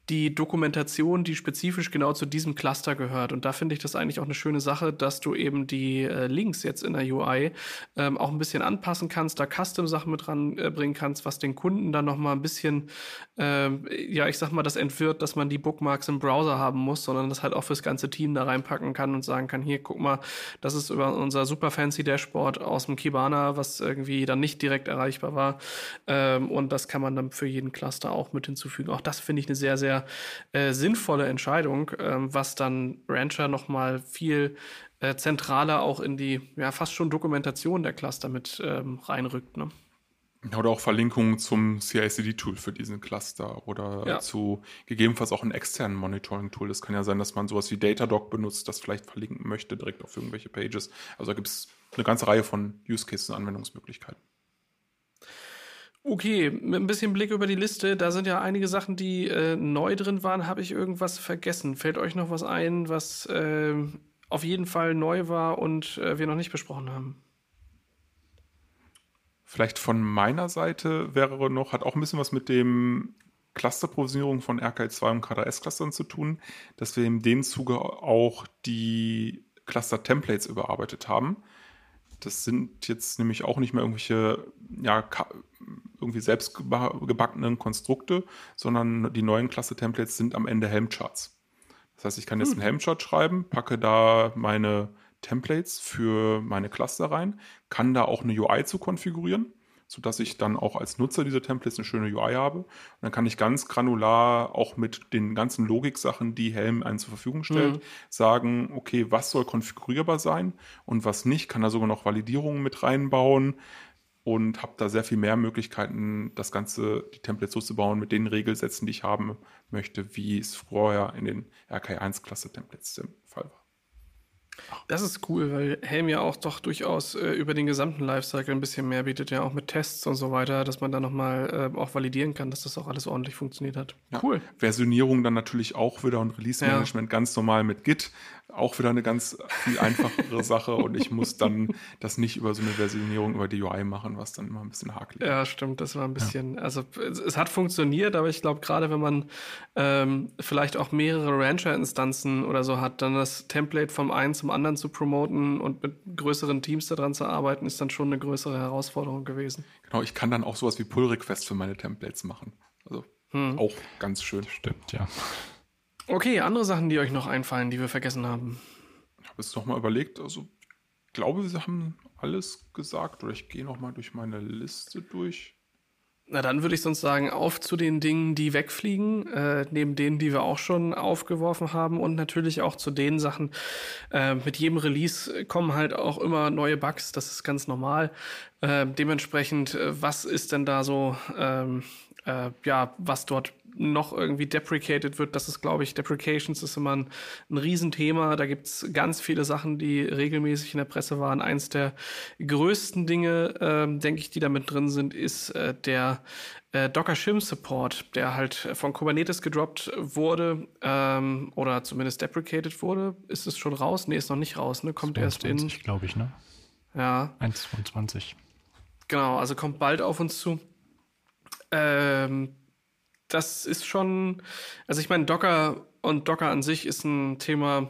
die Dokumentation, die spezifisch genau zu diesem Cluster gehört. Und da finde ich das eigentlich auch eine schöne Sache, dass du eben die äh, Links jetzt in der UI ähm, auch ein bisschen anpassen kannst, da Custom-Sachen mit ranbringen äh, kannst, was den Kunden dann noch mal ein bisschen, äh, ja, ich sag mal, das entwirrt, dass man die Bookmarks im Browser haben muss, sondern das halt auch fürs ganze Team da reinpacken kann und sagen kann, hier, guck mal, das ist über unser super fancy Dashboard aus dem Kibana, was irgendwie dann nicht direkt erreichbar war. Ähm, und das kann man dann für jeden Cluster auch mit hinzufügen. Auch das finde ich eine sehr, sehr äh, sinnvolle Entscheidung, ähm, was dann Rancher nochmal viel äh, zentraler auch in die ja fast schon Dokumentation der Cluster mit ähm, reinrückt. Ne? Oder auch Verlinkungen zum CI-CD-Tool für diesen Cluster oder ja. zu gegebenenfalls auch einem externen Monitoring-Tool. Das kann ja sein, dass man sowas wie Datadog benutzt, das vielleicht verlinken möchte direkt auf irgendwelche Pages. Also da gibt es eine ganze Reihe von Use Cases und Anwendungsmöglichkeiten. Okay, mit ein bisschen Blick über die Liste, da sind ja einige Sachen, die äh, neu drin waren. Habe ich irgendwas vergessen? Fällt euch noch was ein, was äh, auf jeden Fall neu war und äh, wir noch nicht besprochen haben? Vielleicht von meiner Seite wäre noch, hat auch ein bisschen was mit dem Clusterprovisionierung von RKI2 und KDS-Clustern zu tun, dass wir in dem Zuge auch die Cluster-Templates überarbeitet haben. Das sind jetzt nämlich auch nicht mehr irgendwelche ja, irgendwie selbst gebackenen Konstrukte, sondern die neuen Klasse-Templates sind am Ende Helmcharts. Das heißt, ich kann jetzt hm. einen Helmchart schreiben, packe da meine Templates für meine Cluster rein, kann da auch eine UI zu konfigurieren, sodass ich dann auch als Nutzer dieser Templates eine schöne UI habe. Und dann kann ich ganz granular auch mit den ganzen Logik-Sachen, die Helm einen zur Verfügung stellt, mhm. sagen, okay, was soll konfigurierbar sein und was nicht, kann da sogar noch Validierungen mit reinbauen und habe da sehr viel mehr Möglichkeiten, das Ganze, die Templates so zu bauen mit den Regelsätzen, die ich haben möchte, wie es vorher in den RK1-Klasse-Templates im Fall war. Das ist cool, weil Helm ja auch doch durchaus äh, über den gesamten Lifecycle ein bisschen mehr bietet, ja auch mit Tests und so weiter, dass man da nochmal äh, auch validieren kann, dass das auch alles ordentlich funktioniert hat. Ja. Cool. Versionierung dann natürlich auch wieder und Release-Management ja. ganz normal mit Git. Auch wieder eine ganz viel einfachere Sache und ich muss dann das nicht über so eine Versionierung über die UI machen, was dann immer ein bisschen hakelig ist. Ja, stimmt, das war ein bisschen, ja. also es, es, hat funktioniert, aber ich glaube, gerade wenn man ähm, vielleicht auch mehrere Rancher-Instanzen oder so hat, dann das Template vom einen zum anderen zu promoten und mit größeren Teams daran zu arbeiten, ist dann schon eine größere Herausforderung gewesen. Genau, ich kann dann auch sowas wie Pull-Requests für meine Templates machen. Also hm. auch ganz schön. Stimmt, ja. Okay, andere Sachen, die euch noch einfallen, die wir vergessen haben. Ich habe es nochmal überlegt. Also, ich glaube, wir haben alles gesagt. Oder ich gehe nochmal durch meine Liste durch. Na, dann würde ich sonst sagen, auf zu den Dingen, die wegfliegen, äh, neben denen, die wir auch schon aufgeworfen haben und natürlich auch zu den Sachen. Äh, mit jedem Release kommen halt auch immer neue Bugs, das ist ganz normal. Äh, dementsprechend, was ist denn da so, ähm, äh, ja, was dort noch irgendwie deprecated wird. Das ist, glaube ich, Deprecations ist immer ein, ein Riesenthema. Da gibt es ganz viele Sachen, die regelmäßig in der Presse waren. Eins der größten Dinge, äh, denke ich, die da mit drin sind, ist äh, der äh, Docker Shim Support, der halt von Kubernetes gedroppt wurde ähm, oder zumindest deprecated wurde. Ist es schon raus? Nee, ist noch nicht raus. Ne? Kommt 22, erst in. glaube ich, ne? Ja. 1,22. Genau, also kommt bald auf uns zu. Ähm, das ist schon, also ich meine, Docker und Docker an sich ist ein Thema,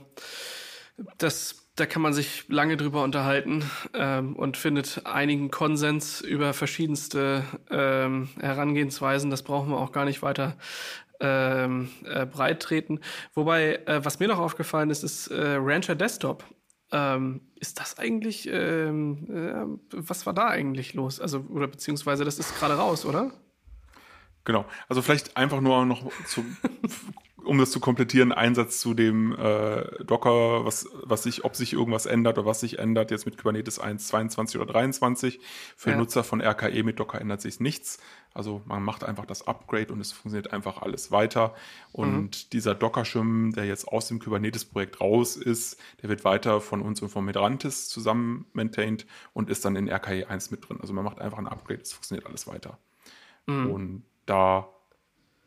das da kann man sich lange drüber unterhalten ähm, und findet einigen Konsens über verschiedenste ähm, Herangehensweisen. Das brauchen wir auch gar nicht weiter ähm, äh, breit treten. Wobei, äh, was mir noch aufgefallen ist, ist äh, Rancher Desktop. Ähm, ist das eigentlich, ähm, äh, was war da eigentlich los? Also, oder beziehungsweise das ist gerade raus, oder? Genau. Also vielleicht einfach nur noch zu, um das zu komplettieren, Einsatz zu dem äh, Docker, was, was sich, ob sich irgendwas ändert oder was sich ändert jetzt mit Kubernetes 1, 22 oder 23. Für ja. Nutzer von RKE mit Docker ändert sich nichts. Also man macht einfach das Upgrade und es funktioniert einfach alles weiter. Und mhm. dieser Docker-Schirm, der jetzt aus dem Kubernetes-Projekt raus ist, der wird weiter von uns und von Midrantis zusammen maintained und ist dann in RKE 1 mit drin. Also man macht einfach ein Upgrade, es funktioniert alles weiter. Mhm. Und da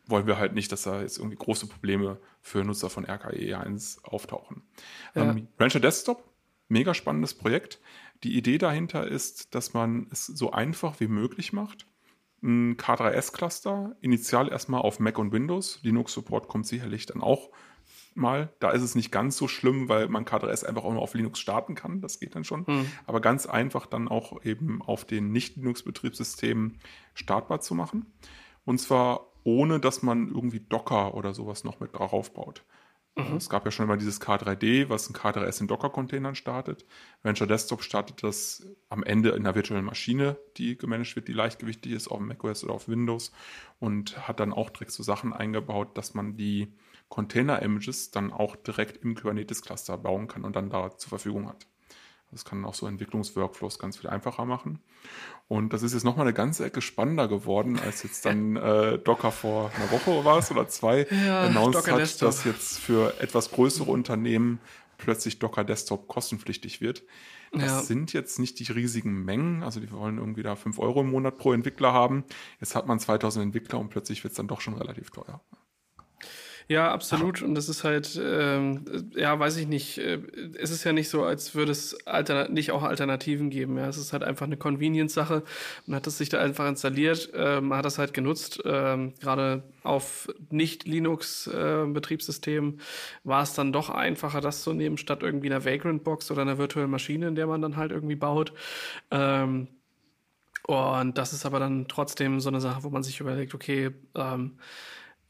wollen wir halt nicht, dass da jetzt irgendwie große Probleme für Nutzer von RKE 1 auftauchen. Ja. Ähm, Rancher Desktop, mega spannendes Projekt. Die Idee dahinter ist, dass man es so einfach wie möglich macht. Ein K3S-Cluster, initial erstmal auf Mac und Windows. Linux-Support kommt sicherlich dann auch mal. Da ist es nicht ganz so schlimm, weil man K3S einfach auch nur auf Linux starten kann. Das geht dann schon. Hm. Aber ganz einfach dann auch eben auf den Nicht-Linux-Betriebssystemen startbar zu machen. Und zwar ohne, dass man irgendwie Docker oder sowas noch mit drauf baut. Mhm. Es gab ja schon immer dieses K3D, was ein K3S in Docker-Containern startet. Venture Desktop startet das am Ende in einer virtuellen Maschine, die gemanagt wird, die leichtgewichtig ist, auf macOS oder auf Windows und hat dann auch direkt so Sachen eingebaut, dass man die Container-Images dann auch direkt im Kubernetes-Cluster bauen kann und dann da zur Verfügung hat. Das kann auch so Entwicklungsworkflows ganz viel einfacher machen. Und das ist jetzt nochmal eine ganze Ecke spannender geworden, als jetzt dann *laughs* äh, Docker vor einer Woche war es oder zwei ja, announced Docker hat, Desktop. dass jetzt für etwas größere Unternehmen plötzlich Docker Desktop kostenpflichtig wird. Das ja. sind jetzt nicht die riesigen Mengen, also die wollen irgendwie da 5 Euro im Monat pro Entwickler haben. Jetzt hat man 2000 Entwickler und plötzlich wird es dann doch schon relativ teuer. Ja, absolut. Und das ist halt, ähm, ja, weiß ich nicht. Äh, es ist ja nicht so, als würde es nicht auch Alternativen geben. Ja, es ist halt einfach eine Convenience-Sache. Man hat es sich da einfach installiert, äh, man hat das halt genutzt. Ähm, Gerade auf Nicht-Linux-Betriebssystemen äh, war es dann doch einfacher, das zu nehmen, statt irgendwie einer Vagrant-Box oder einer virtuellen Maschine, in der man dann halt irgendwie baut. Ähm, und das ist aber dann trotzdem so eine Sache, wo man sich überlegt, okay, ähm,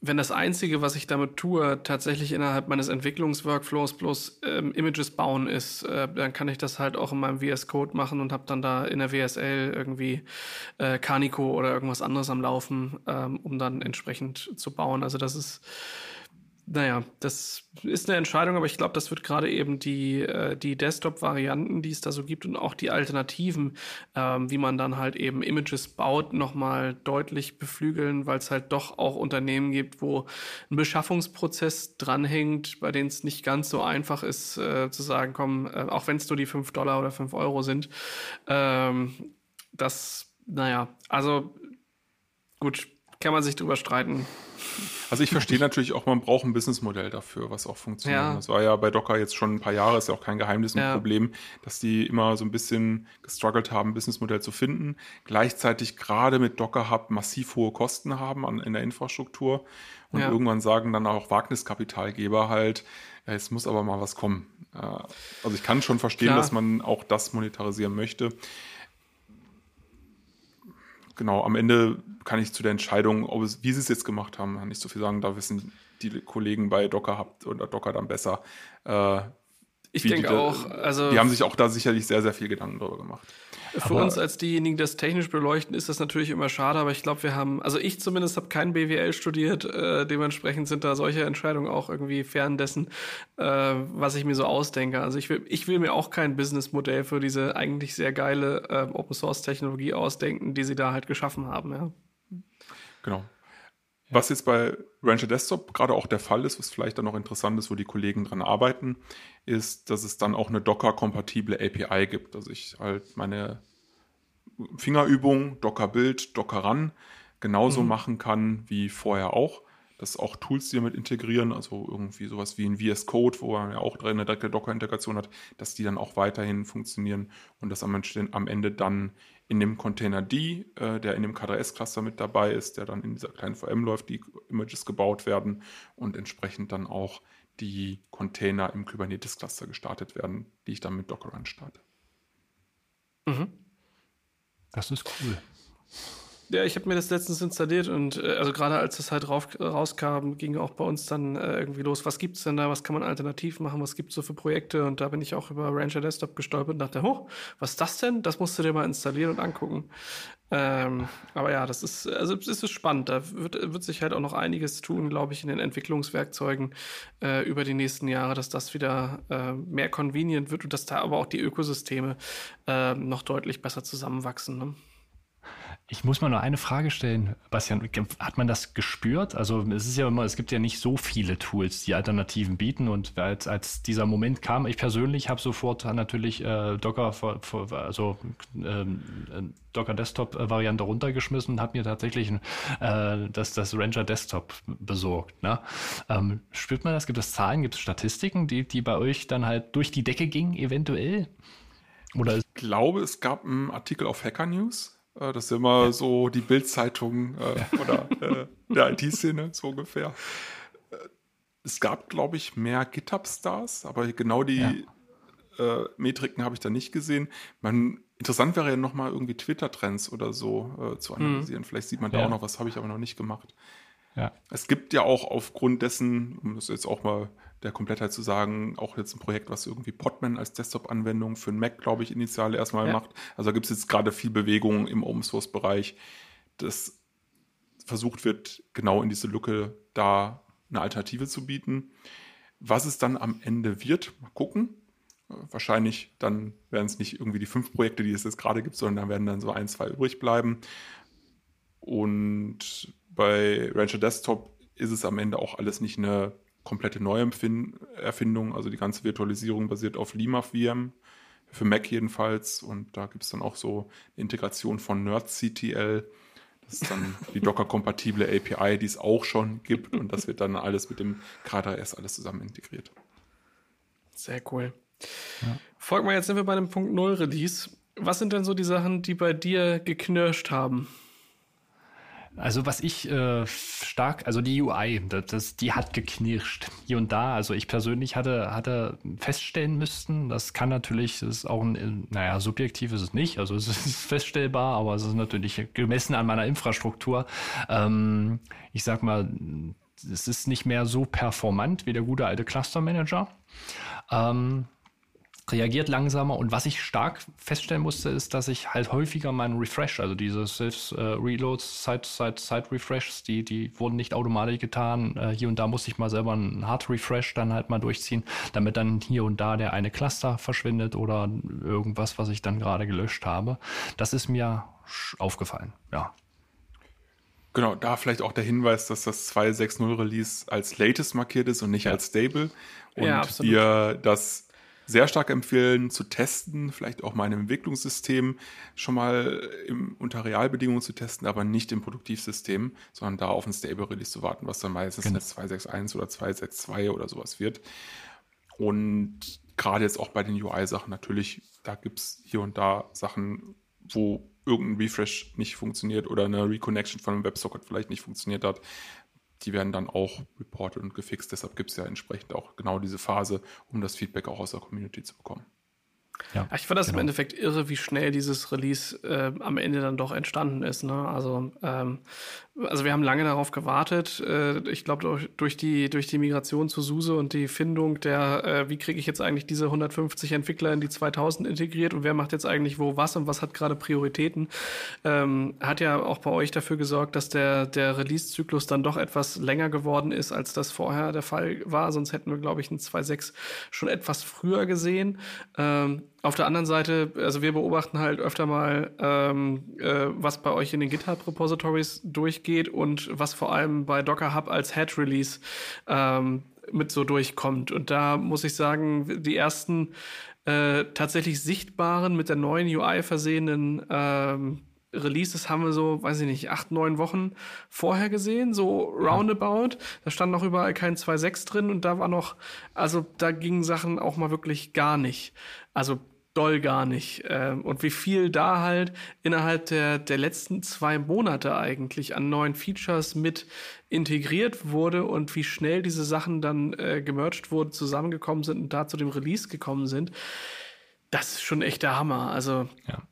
wenn das Einzige, was ich damit tue, tatsächlich innerhalb meines Entwicklungsworkflows bloß ähm, Images bauen ist, äh, dann kann ich das halt auch in meinem VS Code machen und habe dann da in der WSL irgendwie äh, Canico oder irgendwas anderes am Laufen, ähm, um dann entsprechend zu bauen. Also das ist naja, das ist eine Entscheidung, aber ich glaube, das wird gerade eben die, äh, die Desktop-Varianten, die es da so gibt und auch die Alternativen, ähm, wie man dann halt eben Images baut, nochmal deutlich beflügeln, weil es halt doch auch Unternehmen gibt, wo ein Beschaffungsprozess dranhängt, bei denen es nicht ganz so einfach ist, äh, zu sagen, komm, äh, auch wenn es nur die 5 Dollar oder 5 Euro sind, ähm, das, naja, also gut, kann man sich drüber streiten. Also ich verstehe natürlich auch, man braucht ein Businessmodell dafür, was auch funktioniert. Ja. Das war ja bei Docker jetzt schon ein paar Jahre, ist ja auch kein Geheimnis, ein ja. Problem, dass die immer so ein bisschen gestruggelt haben, ein Businessmodell zu finden. Gleichzeitig gerade mit Docker Hub massiv hohe Kosten haben an, in der Infrastruktur und ja. irgendwann sagen dann auch Wagniskapitalgeber halt, ja, es muss aber mal was kommen. Äh, also ich kann schon verstehen, Klar. dass man auch das monetarisieren möchte genau, am Ende kann ich zu der Entscheidung, ob es, wie sie es jetzt gemacht haben, nicht so viel sagen. Da wissen die Kollegen bei Docker habt oder Docker dann besser. Äh, ich denke auch. Also die haben sich auch da sicherlich sehr, sehr viel Gedanken darüber gemacht. Für aber uns als diejenigen, die das technisch beleuchten, ist das natürlich immer schade, aber ich glaube, wir haben, also ich zumindest habe kein BWL studiert, äh, dementsprechend sind da solche Entscheidungen auch irgendwie fern dessen, äh, was ich mir so ausdenke. Also ich will, ich will mir auch kein Businessmodell für diese eigentlich sehr geile äh, Open Source Technologie ausdenken, die sie da halt geschaffen haben, ja. Genau. Was jetzt bei Rancher Desktop gerade auch der Fall ist, was vielleicht dann noch interessant ist, wo die Kollegen dran arbeiten, ist, dass es dann auch eine Docker-kompatible API gibt. Also ich halt meine Fingerübung, Docker-Bild, Docker-Run genauso mhm. machen kann wie vorher auch. Dass auch Tools, die damit integrieren, also irgendwie sowas wie ein VS Code, wo man ja auch drin eine direkte Docker-Integration hat, dass die dann auch weiterhin funktionieren und dass am Ende dann in dem Container D, äh, der in dem K3S-Cluster mit dabei ist, der dann in dieser kleinen VM läuft, die Images gebaut werden und entsprechend dann auch die Container im Kubernetes-Cluster gestartet werden, die ich dann mit Docker Run starte. Mhm. Das ist cool. Ja, ich habe mir das letztens installiert und äh, also gerade als das halt rauf, rauskam, ging auch bei uns dann äh, irgendwie los, was gibt's denn da, was kann man alternativ machen, was gibt's so für Projekte und da bin ich auch über Rancher Desktop gestolpert und dachte, hoch, was ist das denn? Das musst du dir mal installieren und angucken. Ähm, aber ja, das ist, also es ist spannend. Da wird, wird sich halt auch noch einiges tun, glaube ich, in den Entwicklungswerkzeugen äh, über die nächsten Jahre, dass das wieder äh, mehr convenient wird und dass da aber auch die Ökosysteme äh, noch deutlich besser zusammenwachsen. Ne? Ich muss mal nur eine Frage stellen, Bastian. Hat man das gespürt? Also es ist ja immer, es gibt ja nicht so viele Tools, die Alternativen bieten. Und als, als dieser Moment kam, ich persönlich habe sofort natürlich äh, Docker, also ähm, äh, Docker Desktop Variante runtergeschmissen und habe mir tatsächlich äh, das, das Ranger Desktop besorgt. Ne? Ähm, spürt man das? Gibt es Zahlen, gibt es Statistiken, die, die bei euch dann halt durch die Decke gingen, eventuell? Oder ich glaube, es gab einen Artikel auf Hacker News äh, das ist immer ja. so die Bildzeitung äh, *laughs* oder äh, der IT-Szene, so ungefähr. Äh, es gab, glaube ich, mehr GitHub-Stars, aber genau die ja. Äh, Metriken habe ich da nicht gesehen. Man, interessant wäre ja nochmal irgendwie Twitter-Trends oder so äh, zu mhm. analysieren. Mhm. Vielleicht sieht man da ja. auch noch was, habe ich aber noch nicht gemacht. Es gibt ja auch aufgrund dessen, um das jetzt auch mal der Komplettheit zu sagen, auch jetzt ein Projekt, was irgendwie Podman als Desktop-Anwendung für einen Mac, glaube ich, initial erstmal ja. macht. Also da gibt es jetzt gerade viel Bewegung im Open-Source-Bereich, dass versucht wird, genau in diese Lücke da eine Alternative zu bieten. Was es dann am Ende wird, mal gucken. Wahrscheinlich dann werden es nicht irgendwie die fünf Projekte, die es jetzt gerade gibt, sondern dann werden dann so ein, zwei übrig bleiben. Und bei Rancher Desktop ist es am Ende auch alles nicht eine komplette Neuerfindung. Also die ganze Virtualisierung basiert auf LiMAF-VM, für Mac jedenfalls. Und da gibt es dann auch so eine Integration von NerdCTL. Das ist dann die Docker-kompatible API, die es auch schon gibt. Und das wird dann alles mit dem K3S alles zusammen integriert. Sehr cool. Ja. Folgt mal, jetzt sind wir bei dem Punkt 0 Release. Was sind denn so die Sachen, die bei dir geknirscht haben? Also was ich äh, stark, also die UI, das, die hat geknirscht hier und da. Also ich persönlich hatte, hatte feststellen müssten, das kann natürlich, das ist auch ein, naja, subjektiv ist es nicht, also es *laughs* ist feststellbar, aber es ist natürlich gemessen an meiner Infrastruktur. Ähm, ich sag mal, es ist nicht mehr so performant wie der gute alte Cluster Manager. Ähm, reagiert langsamer und was ich stark feststellen musste, ist, dass ich halt häufiger meinen Refresh, also diese Self-Reloads, äh, Side-Side-Side-Refreshs, die, die wurden nicht automatisch getan. Äh, hier und da musste ich mal selber einen Hard-Refresh dann halt mal durchziehen, damit dann hier und da der eine Cluster verschwindet oder irgendwas, was ich dann gerade gelöscht habe. Das ist mir aufgefallen, ja. Genau, da vielleicht auch der Hinweis, dass das 2.6.0 Release als Latest markiert ist und nicht ja. als Stable. Und ja, wir das sehr stark empfehlen zu testen, vielleicht auch mal in einem Entwicklungssystem schon mal im, unter Realbedingungen zu testen, aber nicht im Produktivsystem, sondern da auf ein Stable Release zu warten, was dann meistens genau. 2.6.1 oder 2.6.2 oder sowas wird. Und gerade jetzt auch bei den UI-Sachen natürlich, da gibt es hier und da Sachen, wo irgendein Refresh nicht funktioniert oder eine Reconnection von einem Websocket vielleicht nicht funktioniert hat die werden dann auch reported und gefixt. Deshalb gibt es ja entsprechend auch genau diese Phase, um das Feedback auch aus der Community zu bekommen. Ja, ich fand das genau. im Endeffekt irre, wie schnell dieses Release äh, am Ende dann doch entstanden ist. Ne? Also, ähm, also wir haben lange darauf gewartet. Äh, ich glaube, durch, die, durch die Migration zu SUSE und die Findung der, äh, wie kriege ich jetzt eigentlich diese 150 Entwickler in die 2000 integriert und wer macht jetzt eigentlich wo was und was hat gerade Prioritäten, ähm, hat ja auch bei euch dafür gesorgt, dass der, der Release-Zyklus dann doch etwas länger geworden ist, als das vorher der Fall war. Sonst hätten wir, glaube ich, einen 2.6 schon etwas früher gesehen. Ähm, auf der anderen Seite, also wir beobachten halt öfter mal, ähm, äh, was bei euch in den GitHub-Repositories durchgeht und was vor allem bei Docker Hub als Head-Release ähm, mit so durchkommt. Und da muss ich sagen, die ersten äh, tatsächlich sichtbaren, mit der neuen UI versehenen ähm, Releases haben wir so, weiß ich nicht, acht, neun Wochen vorher gesehen, so roundabout. Da stand noch überall kein 2.6 drin und da war noch, also da gingen Sachen auch mal wirklich gar nicht. Also doll gar nicht. Ähm, und wie viel da halt innerhalb der, der letzten zwei Monate eigentlich an neuen Features mit integriert wurde und wie schnell diese Sachen dann äh, gemerged wurden, zusammengekommen sind und da zu dem Release gekommen sind, das ist schon echt der Hammer. Also ja.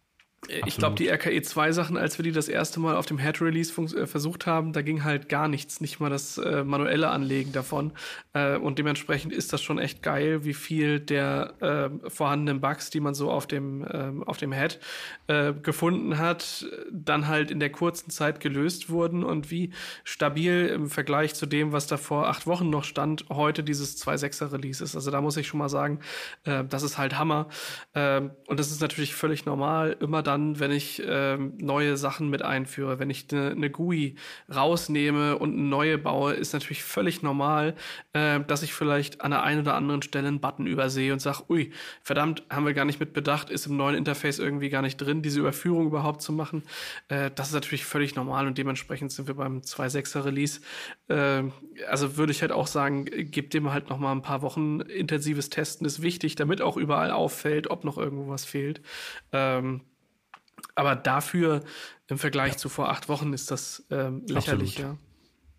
Ich glaube, die RKE 2 Sachen, als wir die das erste Mal auf dem Head Release äh, versucht haben, da ging halt gar nichts, nicht mal das äh, manuelle Anlegen davon. Äh, und dementsprechend ist das schon echt geil, wie viel der äh, vorhandenen Bugs, die man so auf dem, ähm, auf dem Head äh, gefunden hat, dann halt in der kurzen Zeit gelöst wurden und wie stabil im Vergleich zu dem, was da vor acht Wochen noch stand, heute dieses 2.6er Release ist. Also da muss ich schon mal sagen, äh, das ist halt Hammer. Ähm, und das ist natürlich völlig normal, immer dann, wenn ich ähm, neue Sachen mit einführe. Wenn ich eine ne GUI rausnehme und eine neue baue, ist natürlich völlig normal, äh, dass ich vielleicht an der einen oder anderen Stelle einen Button übersehe und sage, ui, verdammt, haben wir gar nicht mit bedacht, ist im neuen Interface irgendwie gar nicht drin, diese Überführung überhaupt zu machen. Äh, das ist natürlich völlig normal und dementsprechend sind wir beim 2.6er Release. Äh, also würde ich halt auch sagen, gebt dem halt noch mal ein paar Wochen intensives Testen ist wichtig, damit auch überall auffällt, ob noch irgendwo was fehlt. Ähm, aber dafür im Vergleich ja. zu vor acht Wochen ist das ähm, lächerlich, Absolut. ja.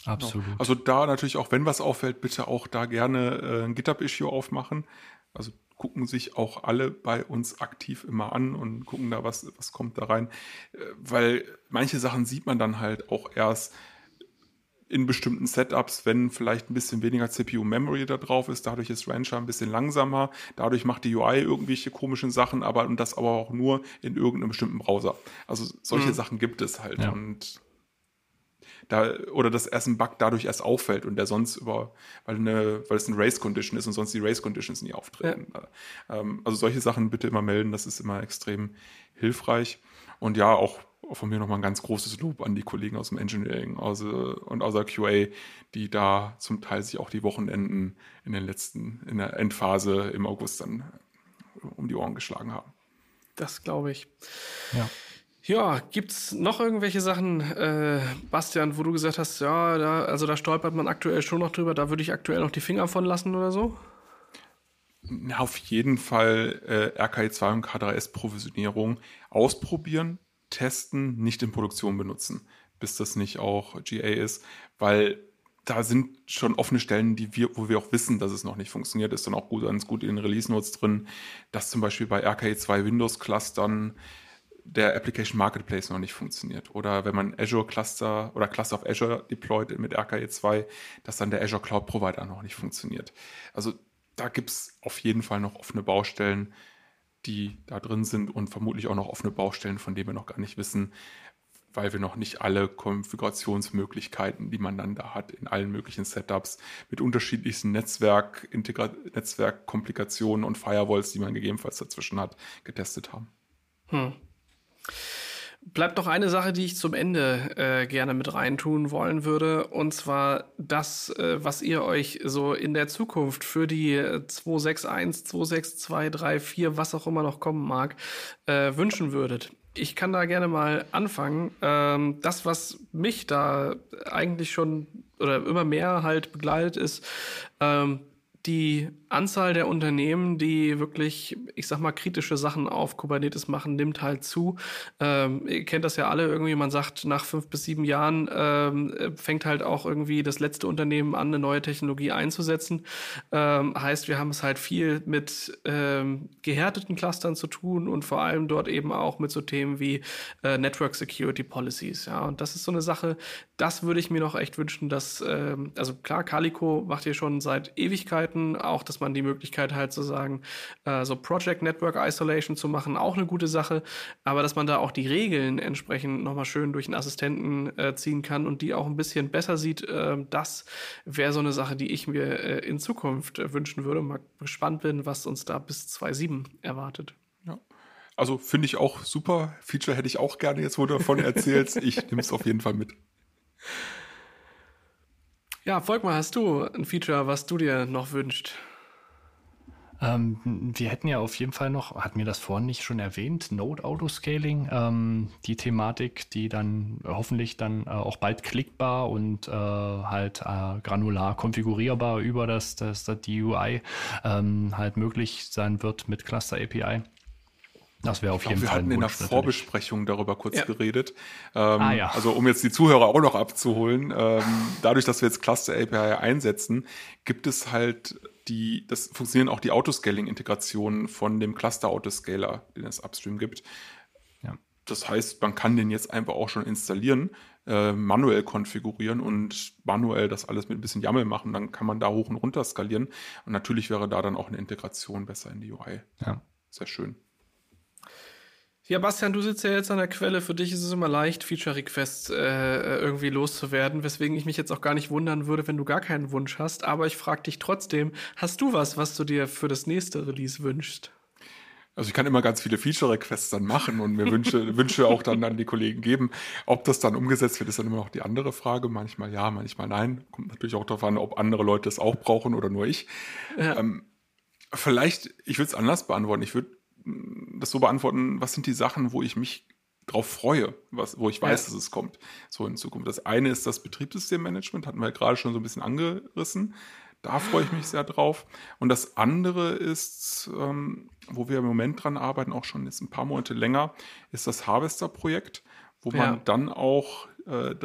Absolut. Genau. Also da natürlich auch, wenn was auffällt, bitte auch da gerne äh, ein GitHub-Issue aufmachen. Also gucken sich auch alle bei uns aktiv immer an und gucken da, was, was kommt da rein. Äh, weil manche Sachen sieht man dann halt auch erst, in bestimmten Setups, wenn vielleicht ein bisschen weniger CPU-Memory da drauf ist. Dadurch ist Rancher ein bisschen langsamer. Dadurch macht die UI irgendwelche komischen Sachen, aber und das aber auch nur in irgendeinem bestimmten Browser. Also solche mhm. Sachen gibt es halt. Ja. Und da, oder dass erst ein Bug dadurch erst auffällt und der sonst über, weil, eine, weil es eine Race-Condition ist und sonst die Race-Conditions nie auftreten. Ja. Ähm, also solche Sachen bitte immer melden, das ist immer extrem hilfreich. Und ja, auch von mir nochmal ein ganz großes Lob an die Kollegen aus dem Engineering aus, und aus der QA, die da zum Teil sich auch die Wochenenden in den letzten, in der Endphase im August dann um die Ohren geschlagen haben. Das glaube ich. Ja. Ja, gibt's noch irgendwelche Sachen, äh, Bastian, wo du gesagt hast, ja, da, also da stolpert man aktuell schon noch drüber, da würde ich aktuell noch die Finger von lassen oder so? Auf jeden Fall äh, RKI2 und K3S-Provisionierung ausprobieren, testen, nicht in Produktion benutzen, bis das nicht auch GA ist, weil da sind schon offene Stellen, die wir, wo wir auch wissen, dass es noch nicht funktioniert, ist dann auch gut, ganz gut in den Release Notes drin, dass zum Beispiel bei RKE2 Windows Clustern der Application Marketplace noch nicht funktioniert. Oder wenn man Azure Cluster oder Cluster of Azure deployt mit RKE2, dass dann der Azure Cloud Provider noch nicht funktioniert. Also da gibt es auf jeden Fall noch offene Baustellen, die da drin sind und vermutlich auch noch offene Baustellen, von denen wir noch gar nicht wissen, weil wir noch nicht alle Konfigurationsmöglichkeiten, die man dann da hat, in allen möglichen Setups mit unterschiedlichsten Netzwerk, Netzwerkkomplikationen und Firewalls, die man gegebenenfalls dazwischen hat, getestet haben. Hm. Bleibt noch eine Sache, die ich zum Ende äh, gerne mit reintun wollen würde. Und zwar das, äh, was ihr euch so in der Zukunft für die 261, 262, 3, 4, was auch immer noch kommen mag, äh, wünschen würdet. Ich kann da gerne mal anfangen. Ähm, das, was mich da eigentlich schon oder immer mehr halt begleitet, ist ähm, die Anzahl der Unternehmen, die wirklich, ich sag mal, kritische Sachen auf Kubernetes machen, nimmt halt zu. Ähm, ihr kennt das ja alle irgendwie, man sagt, nach fünf bis sieben Jahren ähm, fängt halt auch irgendwie das letzte Unternehmen an, eine neue Technologie einzusetzen. Ähm, heißt, wir haben es halt viel mit ähm, gehärteten Clustern zu tun und vor allem dort eben auch mit so Themen wie äh, Network Security Policies. Ja, und das ist so eine Sache, das würde ich mir noch echt wünschen, dass, ähm, also klar, Calico macht hier schon seit Ewigkeiten auch das man die Möglichkeit halt zu sagen, äh, so Project Network Isolation zu machen, auch eine gute Sache, aber dass man da auch die Regeln entsprechend nochmal schön durch einen Assistenten äh, ziehen kann und die auch ein bisschen besser sieht, äh, das wäre so eine Sache, die ich mir äh, in Zukunft äh, wünschen würde. Mal gespannt bin, was uns da bis 2.7 erwartet. Ja. Also finde ich auch super. Feature hätte ich auch gerne jetzt, wo du davon erzählst. ich nehme es auf jeden Fall mit. *laughs* Ja, Volkmar, hast du ein Feature, was du dir noch wünschst? Ähm, wir hätten ja auf jeden Fall noch, hat mir das vorhin nicht schon erwähnt, Node Autoscaling, ähm, die Thematik, die dann hoffentlich dann äh, auch bald klickbar und äh, halt äh, granular konfigurierbar über das, das, das die UI ähm, halt möglich sein wird mit Cluster API. Das wäre auf glaub, jeden wir Fall. Wir hatten in der Vorbesprechung darüber kurz ja. geredet. Ähm, ah, ja. Also um jetzt die Zuhörer auch noch abzuholen, ähm, dadurch, dass wir jetzt Cluster API einsetzen, gibt es halt die, das funktionieren auch die Autoscaling-Integrationen von dem Cluster-Autoscaler, den es upstream gibt. Ja. Das heißt, man kann den jetzt einfach auch schon installieren, äh, manuell konfigurieren und manuell das alles mit ein bisschen YAML machen. Dann kann man da hoch und runter skalieren. Und natürlich wäre da dann auch eine Integration besser in die UI. Ja. Sehr schön. Ja, Bastian, du sitzt ja jetzt an der Quelle. Für dich ist es immer leicht, Feature-Requests äh, irgendwie loszuwerden, weswegen ich mich jetzt auch gar nicht wundern würde, wenn du gar keinen Wunsch hast. Aber ich frage dich trotzdem, hast du was, was du dir für das nächste Release wünschst? Also ich kann immer ganz viele Feature-Requests dann machen und mir Wünsche, *laughs* Wünsche auch dann an die Kollegen geben. Ob das dann umgesetzt wird, ist dann immer noch die andere Frage. Manchmal ja, manchmal nein. Kommt natürlich auch darauf an, ob andere Leute es auch brauchen oder nur ich. Ja. Ähm, vielleicht, ich würde es anders beantworten. Ich würde das so beantworten, was sind die Sachen, wo ich mich drauf freue, was, wo ich weiß, ja. dass es kommt, so in Zukunft. Das eine ist das Betriebssystemmanagement, hatten wir gerade schon so ein bisschen angerissen. Da freue ich mich sehr drauf. Und das andere ist, ähm, wo wir im Moment dran arbeiten, auch schon jetzt ein paar Monate länger, ist das Harvester-Projekt, wo ja. man dann auch äh,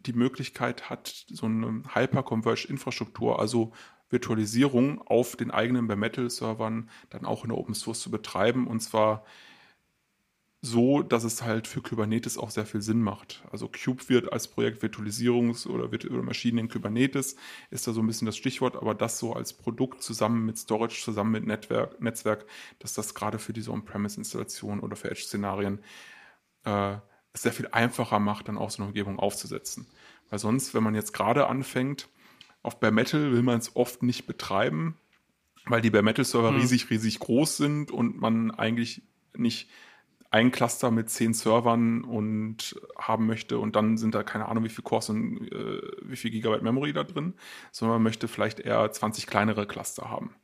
die Möglichkeit hat, so eine Hyper-Converged-Infrastruktur, also Virtualisierung auf den eigenen Bare Metal Servern dann auch in der Open Source zu betreiben und zwar so, dass es halt für Kubernetes auch sehr viel Sinn macht. Also Cube wird als Projekt Virtualisierungs- oder, oder Maschinen in Kubernetes ist da so ein bisschen das Stichwort, aber das so als Produkt zusammen mit Storage, zusammen mit Netzwerk, Netzwerk dass das gerade für diese On-Premise-Installation oder für Edge-Szenarien äh, sehr viel einfacher macht, dann auch so eine Umgebung aufzusetzen. Weil sonst, wenn man jetzt gerade anfängt, auf Bare Metal will man es oft nicht betreiben, weil die Bare Metal Server hm. riesig, riesig groß sind und man eigentlich nicht ein Cluster mit zehn Servern und haben möchte und dann sind da keine Ahnung wie viel Cores und äh, wie viel Gigabyte Memory da drin, sondern man möchte vielleicht eher 20 kleinere Cluster haben.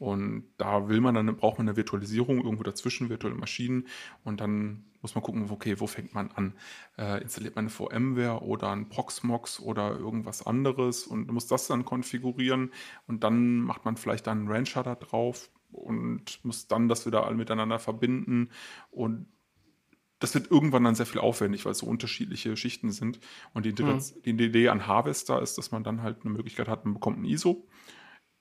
Und da will man dann, braucht man eine Virtualisierung irgendwo dazwischen, virtuelle Maschinen. Und dann muss man gucken, okay, wo fängt man an? Äh, installiert man eine VMware oder ein Proxmox oder irgendwas anderes und muss das dann konfigurieren. Und dann macht man vielleicht dann einen Rancher da drauf und muss dann das wieder alle miteinander verbinden. Und das wird irgendwann dann sehr viel aufwendig, weil es so unterschiedliche Schichten sind. Und die, mhm. die Idee an Harvester ist, dass man dann halt eine Möglichkeit hat, man bekommt ein ISO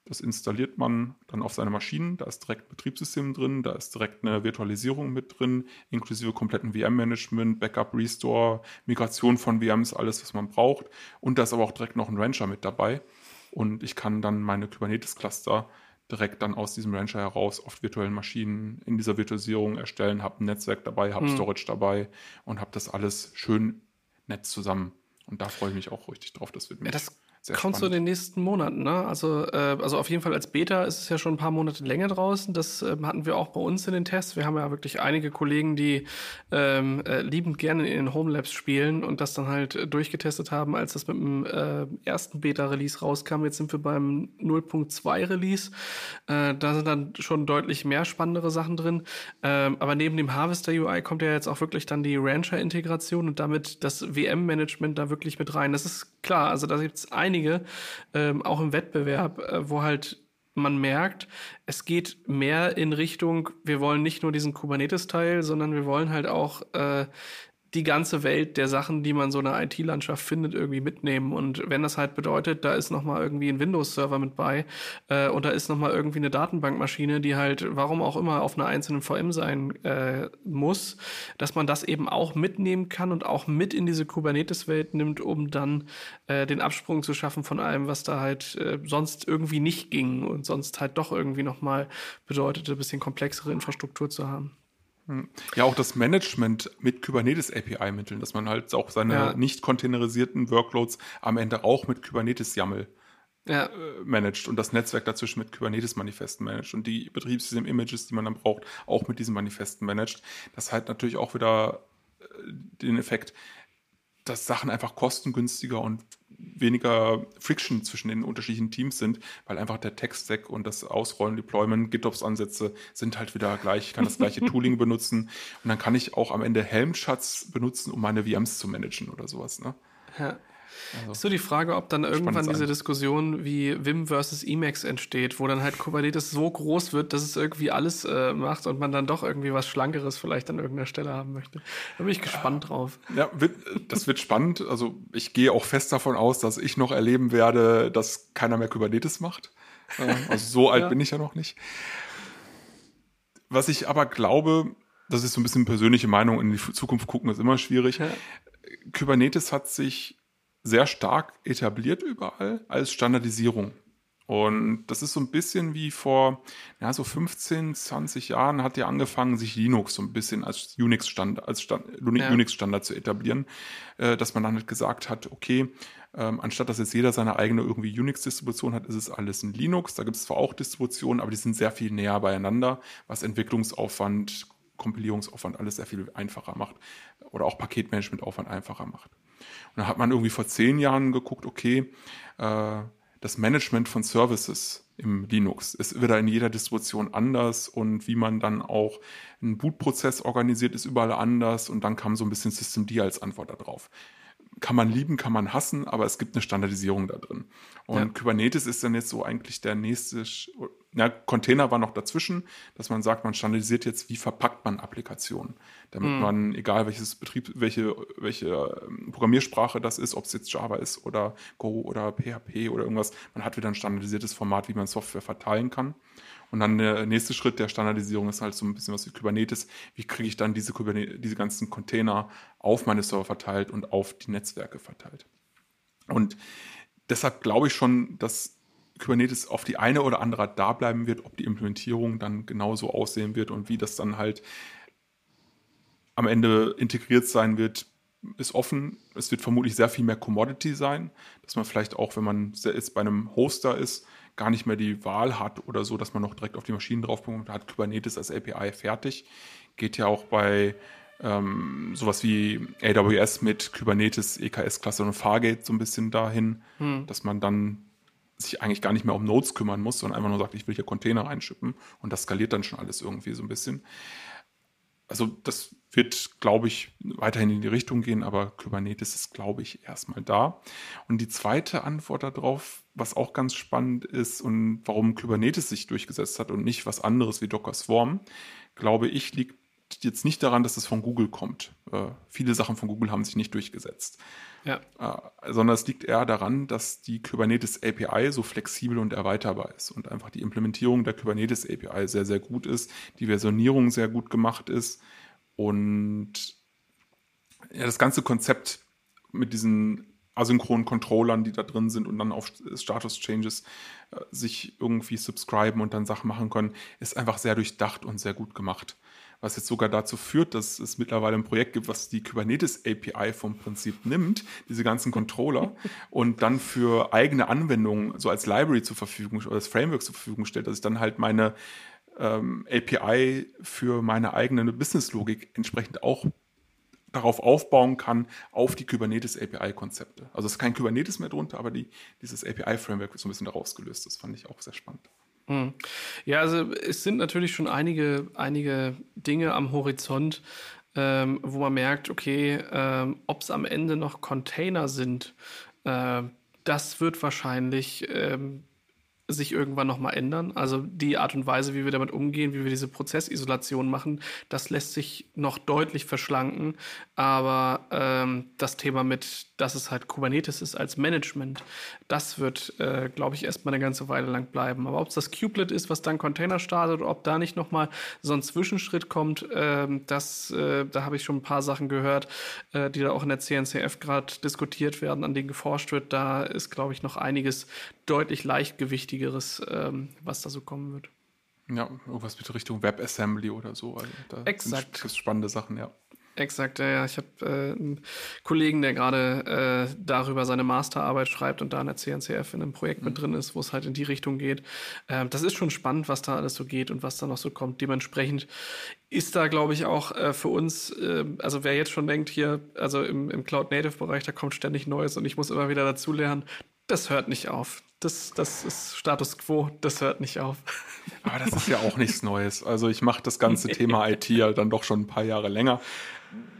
das installiert man dann auf seine Maschinen. Da ist direkt ein Betriebssystem drin, da ist direkt eine Virtualisierung mit drin, inklusive kompletten VM-Management, Backup, Restore, Migration von VMs, alles, was man braucht. Und da ist aber auch direkt noch ein Rancher mit dabei. Und ich kann dann meine Kubernetes-Cluster direkt dann aus diesem Rancher heraus auf virtuellen Maschinen in dieser Virtualisierung erstellen, habe ein Netzwerk dabei, habe mhm. Storage dabei und habe das alles schön nett zusammen. Und da freue ich mich auch richtig drauf. Das wird mich ja, das sehr Kommt spannend. so in den nächsten Monaten, ne? Also, äh, also auf jeden Fall als Beta ist es ja schon ein paar Monate länger draußen. Das äh, hatten wir auch bei uns in den Tests. Wir haben ja wirklich einige Kollegen, die ähm, äh, liebend gerne in den Home Labs spielen und das dann halt äh, durchgetestet haben, als das mit dem äh, ersten Beta-Release rauskam. Jetzt sind wir beim 0.2 Release. Äh, da sind dann schon deutlich mehr spannendere Sachen drin. Ähm, aber neben dem Harvester UI kommt ja jetzt auch wirklich dann die Rancher-Integration und damit das WM-Management da wirklich mit rein. Das ist klar. Also da gibt es einige ähm, auch im Wettbewerb, äh, wo halt man merkt, es geht mehr in Richtung, wir wollen nicht nur diesen Kubernetes-Teil, sondern wir wollen halt auch äh, die ganze Welt der Sachen, die man so in einer IT-Landschaft findet, irgendwie mitnehmen. Und wenn das halt bedeutet, da ist nochmal irgendwie ein Windows-Server mit bei äh, und da ist nochmal irgendwie eine Datenbankmaschine, die halt, warum auch immer, auf einer einzelnen VM sein äh, muss, dass man das eben auch mitnehmen kann und auch mit in diese Kubernetes-Welt nimmt, um dann äh, den Absprung zu schaffen von allem, was da halt äh, sonst irgendwie nicht ging und sonst halt doch irgendwie nochmal bedeutete, ein bisschen komplexere Infrastruktur zu haben. Ja, auch das Management mit Kubernetes API-Mitteln, dass man halt auch seine ja. nicht containerisierten Workloads am Ende auch mit Kubernetes YAML ja. äh, managt und das Netzwerk dazwischen mit Kubernetes-Manifesten managt und die Betriebssystem-Images, die man dann braucht, auch mit diesen Manifesten managt. Das hat natürlich auch wieder äh, den Effekt, dass Sachen einfach kostengünstiger und weniger Friction zwischen den unterschiedlichen Teams sind, weil einfach der Tech-Stack und das Ausrollen, Deployment, GitOps-Ansätze sind halt wieder gleich. Ich kann das gleiche *laughs* Tooling benutzen und dann kann ich auch am Ende Helm-Charts benutzen, um meine VMs zu managen oder sowas. Ne? Ja. Also, ist so die Frage, ob dann irgendwann diese Diskussion wie Vim versus Emacs entsteht, wo dann halt Kubernetes so groß wird, dass es irgendwie alles äh, macht und man dann doch irgendwie was Schlankeres vielleicht an irgendeiner Stelle haben möchte. Da bin ich gespannt drauf. Ja, wird, das wird spannend. Also ich gehe auch fest davon aus, dass ich noch erleben werde, dass keiner mehr Kubernetes macht. Also so *laughs* alt ja. bin ich ja noch nicht. Was ich aber glaube, das ist so ein bisschen persönliche Meinung, in die Zukunft gucken ist immer schwierig. Ja. Kubernetes hat sich sehr stark etabliert überall als Standardisierung. Und das ist so ein bisschen wie vor, ja, so 15, 20 Jahren hat ja angefangen, sich Linux so ein bisschen als Unix-Standard, als Stand, ja. Unix-Standard zu etablieren, äh, dass man dann halt gesagt hat, okay, ähm, anstatt dass jetzt jeder seine eigene irgendwie Unix-Distribution hat, ist es alles ein Linux. Da gibt es zwar auch Distributionen, aber die sind sehr viel näher beieinander, was Entwicklungsaufwand, Kompilierungsaufwand alles sehr viel einfacher macht oder auch Paketmanagementaufwand einfacher macht. Und da hat man irgendwie vor zehn Jahren geguckt, okay, äh, das Management von Services im Linux ist wieder in jeder Distribution anders und wie man dann auch einen Bootprozess organisiert, ist überall anders und dann kam so ein bisschen Systemd als Antwort darauf kann man lieben, kann man hassen, aber es gibt eine Standardisierung da drin. Und ja. Kubernetes ist dann jetzt so eigentlich der nächste, na, Container war noch dazwischen, dass man sagt, man standardisiert jetzt, wie verpackt man Applikationen, damit mhm. man, egal welches Betrieb, welche, welche ähm, Programmiersprache das ist, ob es jetzt Java ist oder Go oder PHP oder irgendwas, man hat wieder ein standardisiertes Format, wie man Software verteilen kann. Und dann der nächste Schritt der Standardisierung ist halt so ein bisschen was wie Kubernetes. Wie kriege ich dann diese, Kubernetes, diese ganzen Container auf meine Server verteilt und auf die Netzwerke verteilt? Und deshalb glaube ich schon, dass Kubernetes auf die eine oder andere Art da bleiben wird, ob die Implementierung dann genauso aussehen wird und wie das dann halt am Ende integriert sein wird, ist offen. Es wird vermutlich sehr viel mehr Commodity sein, dass man vielleicht auch, wenn man jetzt bei einem Hoster ist, gar nicht mehr die Wahl hat oder so, dass man noch direkt auf die Maschinen draufkommt, hat Kubernetes als API fertig. Geht ja auch bei ähm, sowas wie AWS mit Kubernetes, EKS-Cluster und Fargate so ein bisschen dahin, hm. dass man dann sich eigentlich gar nicht mehr um Nodes kümmern muss, sondern einfach nur sagt, ich will hier Container reinschippen und das skaliert dann schon alles irgendwie so ein bisschen. Also das wird, glaube ich, weiterhin in die Richtung gehen, aber Kubernetes ist, glaube ich, erstmal da. Und die zweite Antwort darauf, was auch ganz spannend ist und warum Kubernetes sich durchgesetzt hat und nicht was anderes wie Docker Swarm, glaube ich, liegt jetzt nicht daran, dass es von Google kommt. Äh, viele Sachen von Google haben sich nicht durchgesetzt. Ja. Äh, sondern es liegt eher daran, dass die Kubernetes API so flexibel und erweiterbar ist und einfach die Implementierung der Kubernetes API sehr, sehr gut ist, die Versionierung sehr gut gemacht ist und ja, das ganze Konzept mit diesen asynchronen Controllern, die da drin sind und dann auf Status-Changes äh, sich irgendwie subscriben und dann Sachen machen können, ist einfach sehr durchdacht und sehr gut gemacht. was jetzt sogar dazu führt, dass es mittlerweile ein Projekt gibt, was die Kubernetes API vom Prinzip nimmt, diese ganzen Controller, *laughs* und dann für eigene Anwendungen so als Library zur Verfügung oder als Framework zur Verfügung stellt, dass ich dann halt meine ähm, API für meine eigene Businesslogik entsprechend auch darauf aufbauen kann, auf die Kubernetes API-Konzepte. Also es ist kein Kubernetes mehr drunter, aber die, dieses API-Framework wird so ein bisschen daraus gelöst. Das fand ich auch sehr spannend. Hm. Ja, also es sind natürlich schon einige, einige Dinge am Horizont, ähm, wo man merkt, okay, ähm, ob es am Ende noch Container sind, äh, das wird wahrscheinlich ähm, sich irgendwann nochmal ändern. Also die Art und Weise, wie wir damit umgehen, wie wir diese Prozessisolation machen, das lässt sich noch deutlich verschlanken. Aber ähm, das Thema mit, dass es halt Kubernetes ist als Management, das wird, äh, glaube ich, erstmal eine ganze Weile lang bleiben. Aber ob es das Kubelet ist, was dann Container startet, oder ob da nicht nochmal so ein Zwischenschritt kommt, äh, das, äh, da habe ich schon ein paar Sachen gehört, äh, die da auch in der CNCF gerade diskutiert werden, an denen geforscht wird. Da ist, glaube ich, noch einiges deutlich leichtgewichtigeres, ähm, was da so kommen wird. Ja, irgendwas mit Richtung WebAssembly oder so. Also da Exakt. Gibt spannende Sachen, ja. Exakt, ja, ja. Ich habe äh, einen Kollegen, der gerade äh, darüber seine Masterarbeit schreibt und da in der CNCF in einem Projekt mhm. mit drin ist, wo es halt in die Richtung geht. Ähm, das ist schon spannend, was da alles so geht und was da noch so kommt. Dementsprechend ist da, glaube ich, auch äh, für uns, äh, also wer jetzt schon denkt, hier, also im, im Cloud-Native-Bereich, da kommt ständig Neues und ich muss immer wieder dazulernen, das hört nicht auf. Das, das ist Status quo, das hört nicht auf. Aber das ist ja auch nichts Neues. Also ich mache das ganze Thema IT ja dann doch schon ein paar Jahre länger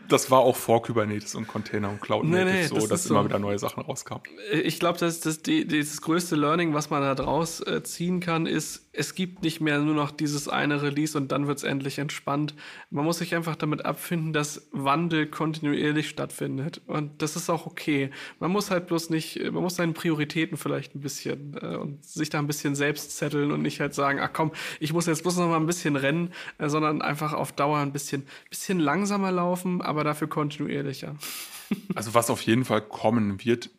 das war auch vor Kubernetes und Container und Cloud nee, nee, so, das dass immer so. wieder neue Sachen rauskamen. Ich glaube, dass das, die, das größte Learning, was man da draus äh, ziehen kann, ist, es gibt nicht mehr nur noch dieses eine Release und dann wird es endlich entspannt. Man muss sich einfach damit abfinden, dass Wandel kontinuierlich stattfindet. Und das ist auch okay. Man muss halt bloß nicht, man muss seinen Prioritäten vielleicht ein bisschen äh, und sich da ein bisschen selbst zetteln und nicht halt sagen, ach komm, ich muss jetzt bloß noch mal ein bisschen rennen, äh, sondern einfach auf Dauer ein bisschen, bisschen langsamer laufen, aber dafür kontinuierlicher. *laughs* Also was auf jeden Fall kommen wird,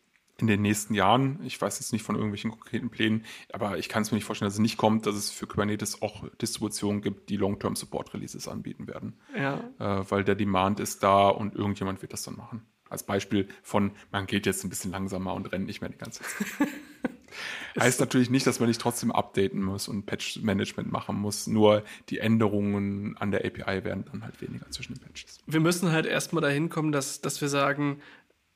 in den nächsten Jahren. Ich weiß jetzt nicht von irgendwelchen konkreten Plänen, aber ich kann es mir nicht vorstellen, dass es nicht kommt, dass es für Kubernetes auch Distributionen gibt, die Long-Term Support Releases anbieten werden. Ja. Äh, weil der Demand ist da und irgendjemand wird das dann machen. Als Beispiel von, man geht jetzt ein bisschen langsamer und rennt nicht mehr die ganze Zeit. *laughs* heißt natürlich nicht, dass man nicht trotzdem updaten muss und Patch-Management machen muss. Nur die Änderungen an der API werden dann halt weniger zwischen den Patches. Wir müssen halt erstmal dahin kommen, dass, dass wir sagen,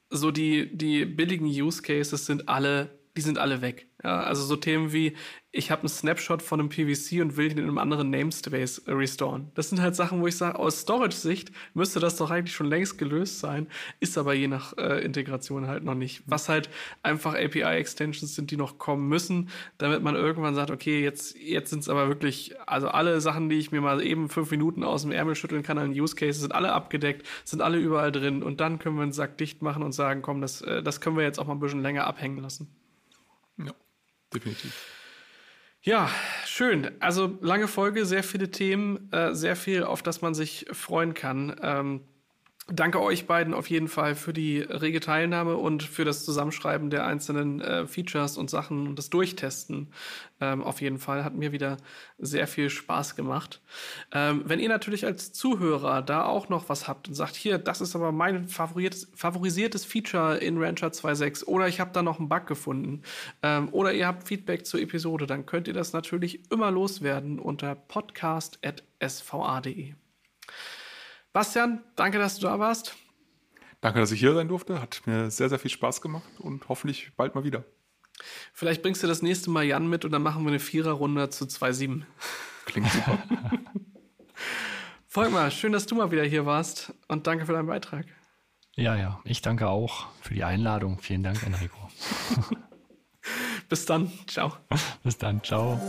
so die, die billigen Use Cases sind alle, die sind alle weg. Ja, also so Themen wie, ich habe einen Snapshot von einem PVC und will ihn in einem anderen Namespace restoren. Das sind halt Sachen, wo ich sage, aus Storage-Sicht müsste das doch eigentlich schon längst gelöst sein, ist aber je nach äh, Integration halt noch nicht. Was halt einfach API-Extensions sind, die noch kommen müssen, damit man irgendwann sagt, okay, jetzt, jetzt sind es aber wirklich, also alle Sachen, die ich mir mal eben fünf Minuten aus dem Ärmel schütteln kann an Use Cases, sind alle abgedeckt, sind alle überall drin und dann können wir einen Sack dicht machen und sagen, komm, das, äh, das können wir jetzt auch mal ein bisschen länger abhängen lassen. Ja definitiv. Ja, schön. Also lange Folge, sehr viele Themen, äh, sehr viel, auf das man sich freuen kann. Ähm, Danke euch beiden auf jeden Fall für die rege Teilnahme und für das Zusammenschreiben der einzelnen äh, Features und Sachen und das Durchtesten. Ähm, auf jeden Fall hat mir wieder sehr viel Spaß gemacht. Ähm, wenn ihr natürlich als Zuhörer da auch noch was habt und sagt, hier, das ist aber mein favorisiertes Feature in Rancher 2.6 oder ich habe da noch einen Bug gefunden ähm, oder ihr habt Feedback zur Episode, dann könnt ihr das natürlich immer loswerden unter podcast.sva.de. Bastian, danke, dass du da warst. Danke, dass ich hier sein durfte. Hat mir sehr, sehr viel Spaß gemacht und hoffentlich bald mal wieder. Vielleicht bringst du das nächste Mal Jan mit und dann machen wir eine Viererrunde zu 2-7. Klingt super. *laughs* Volkmar, schön, dass du mal wieder hier warst und danke für deinen Beitrag. Ja, ja, ich danke auch für die Einladung. Vielen Dank, Enrico. *laughs* Bis dann. Ciao. Bis dann. Ciao.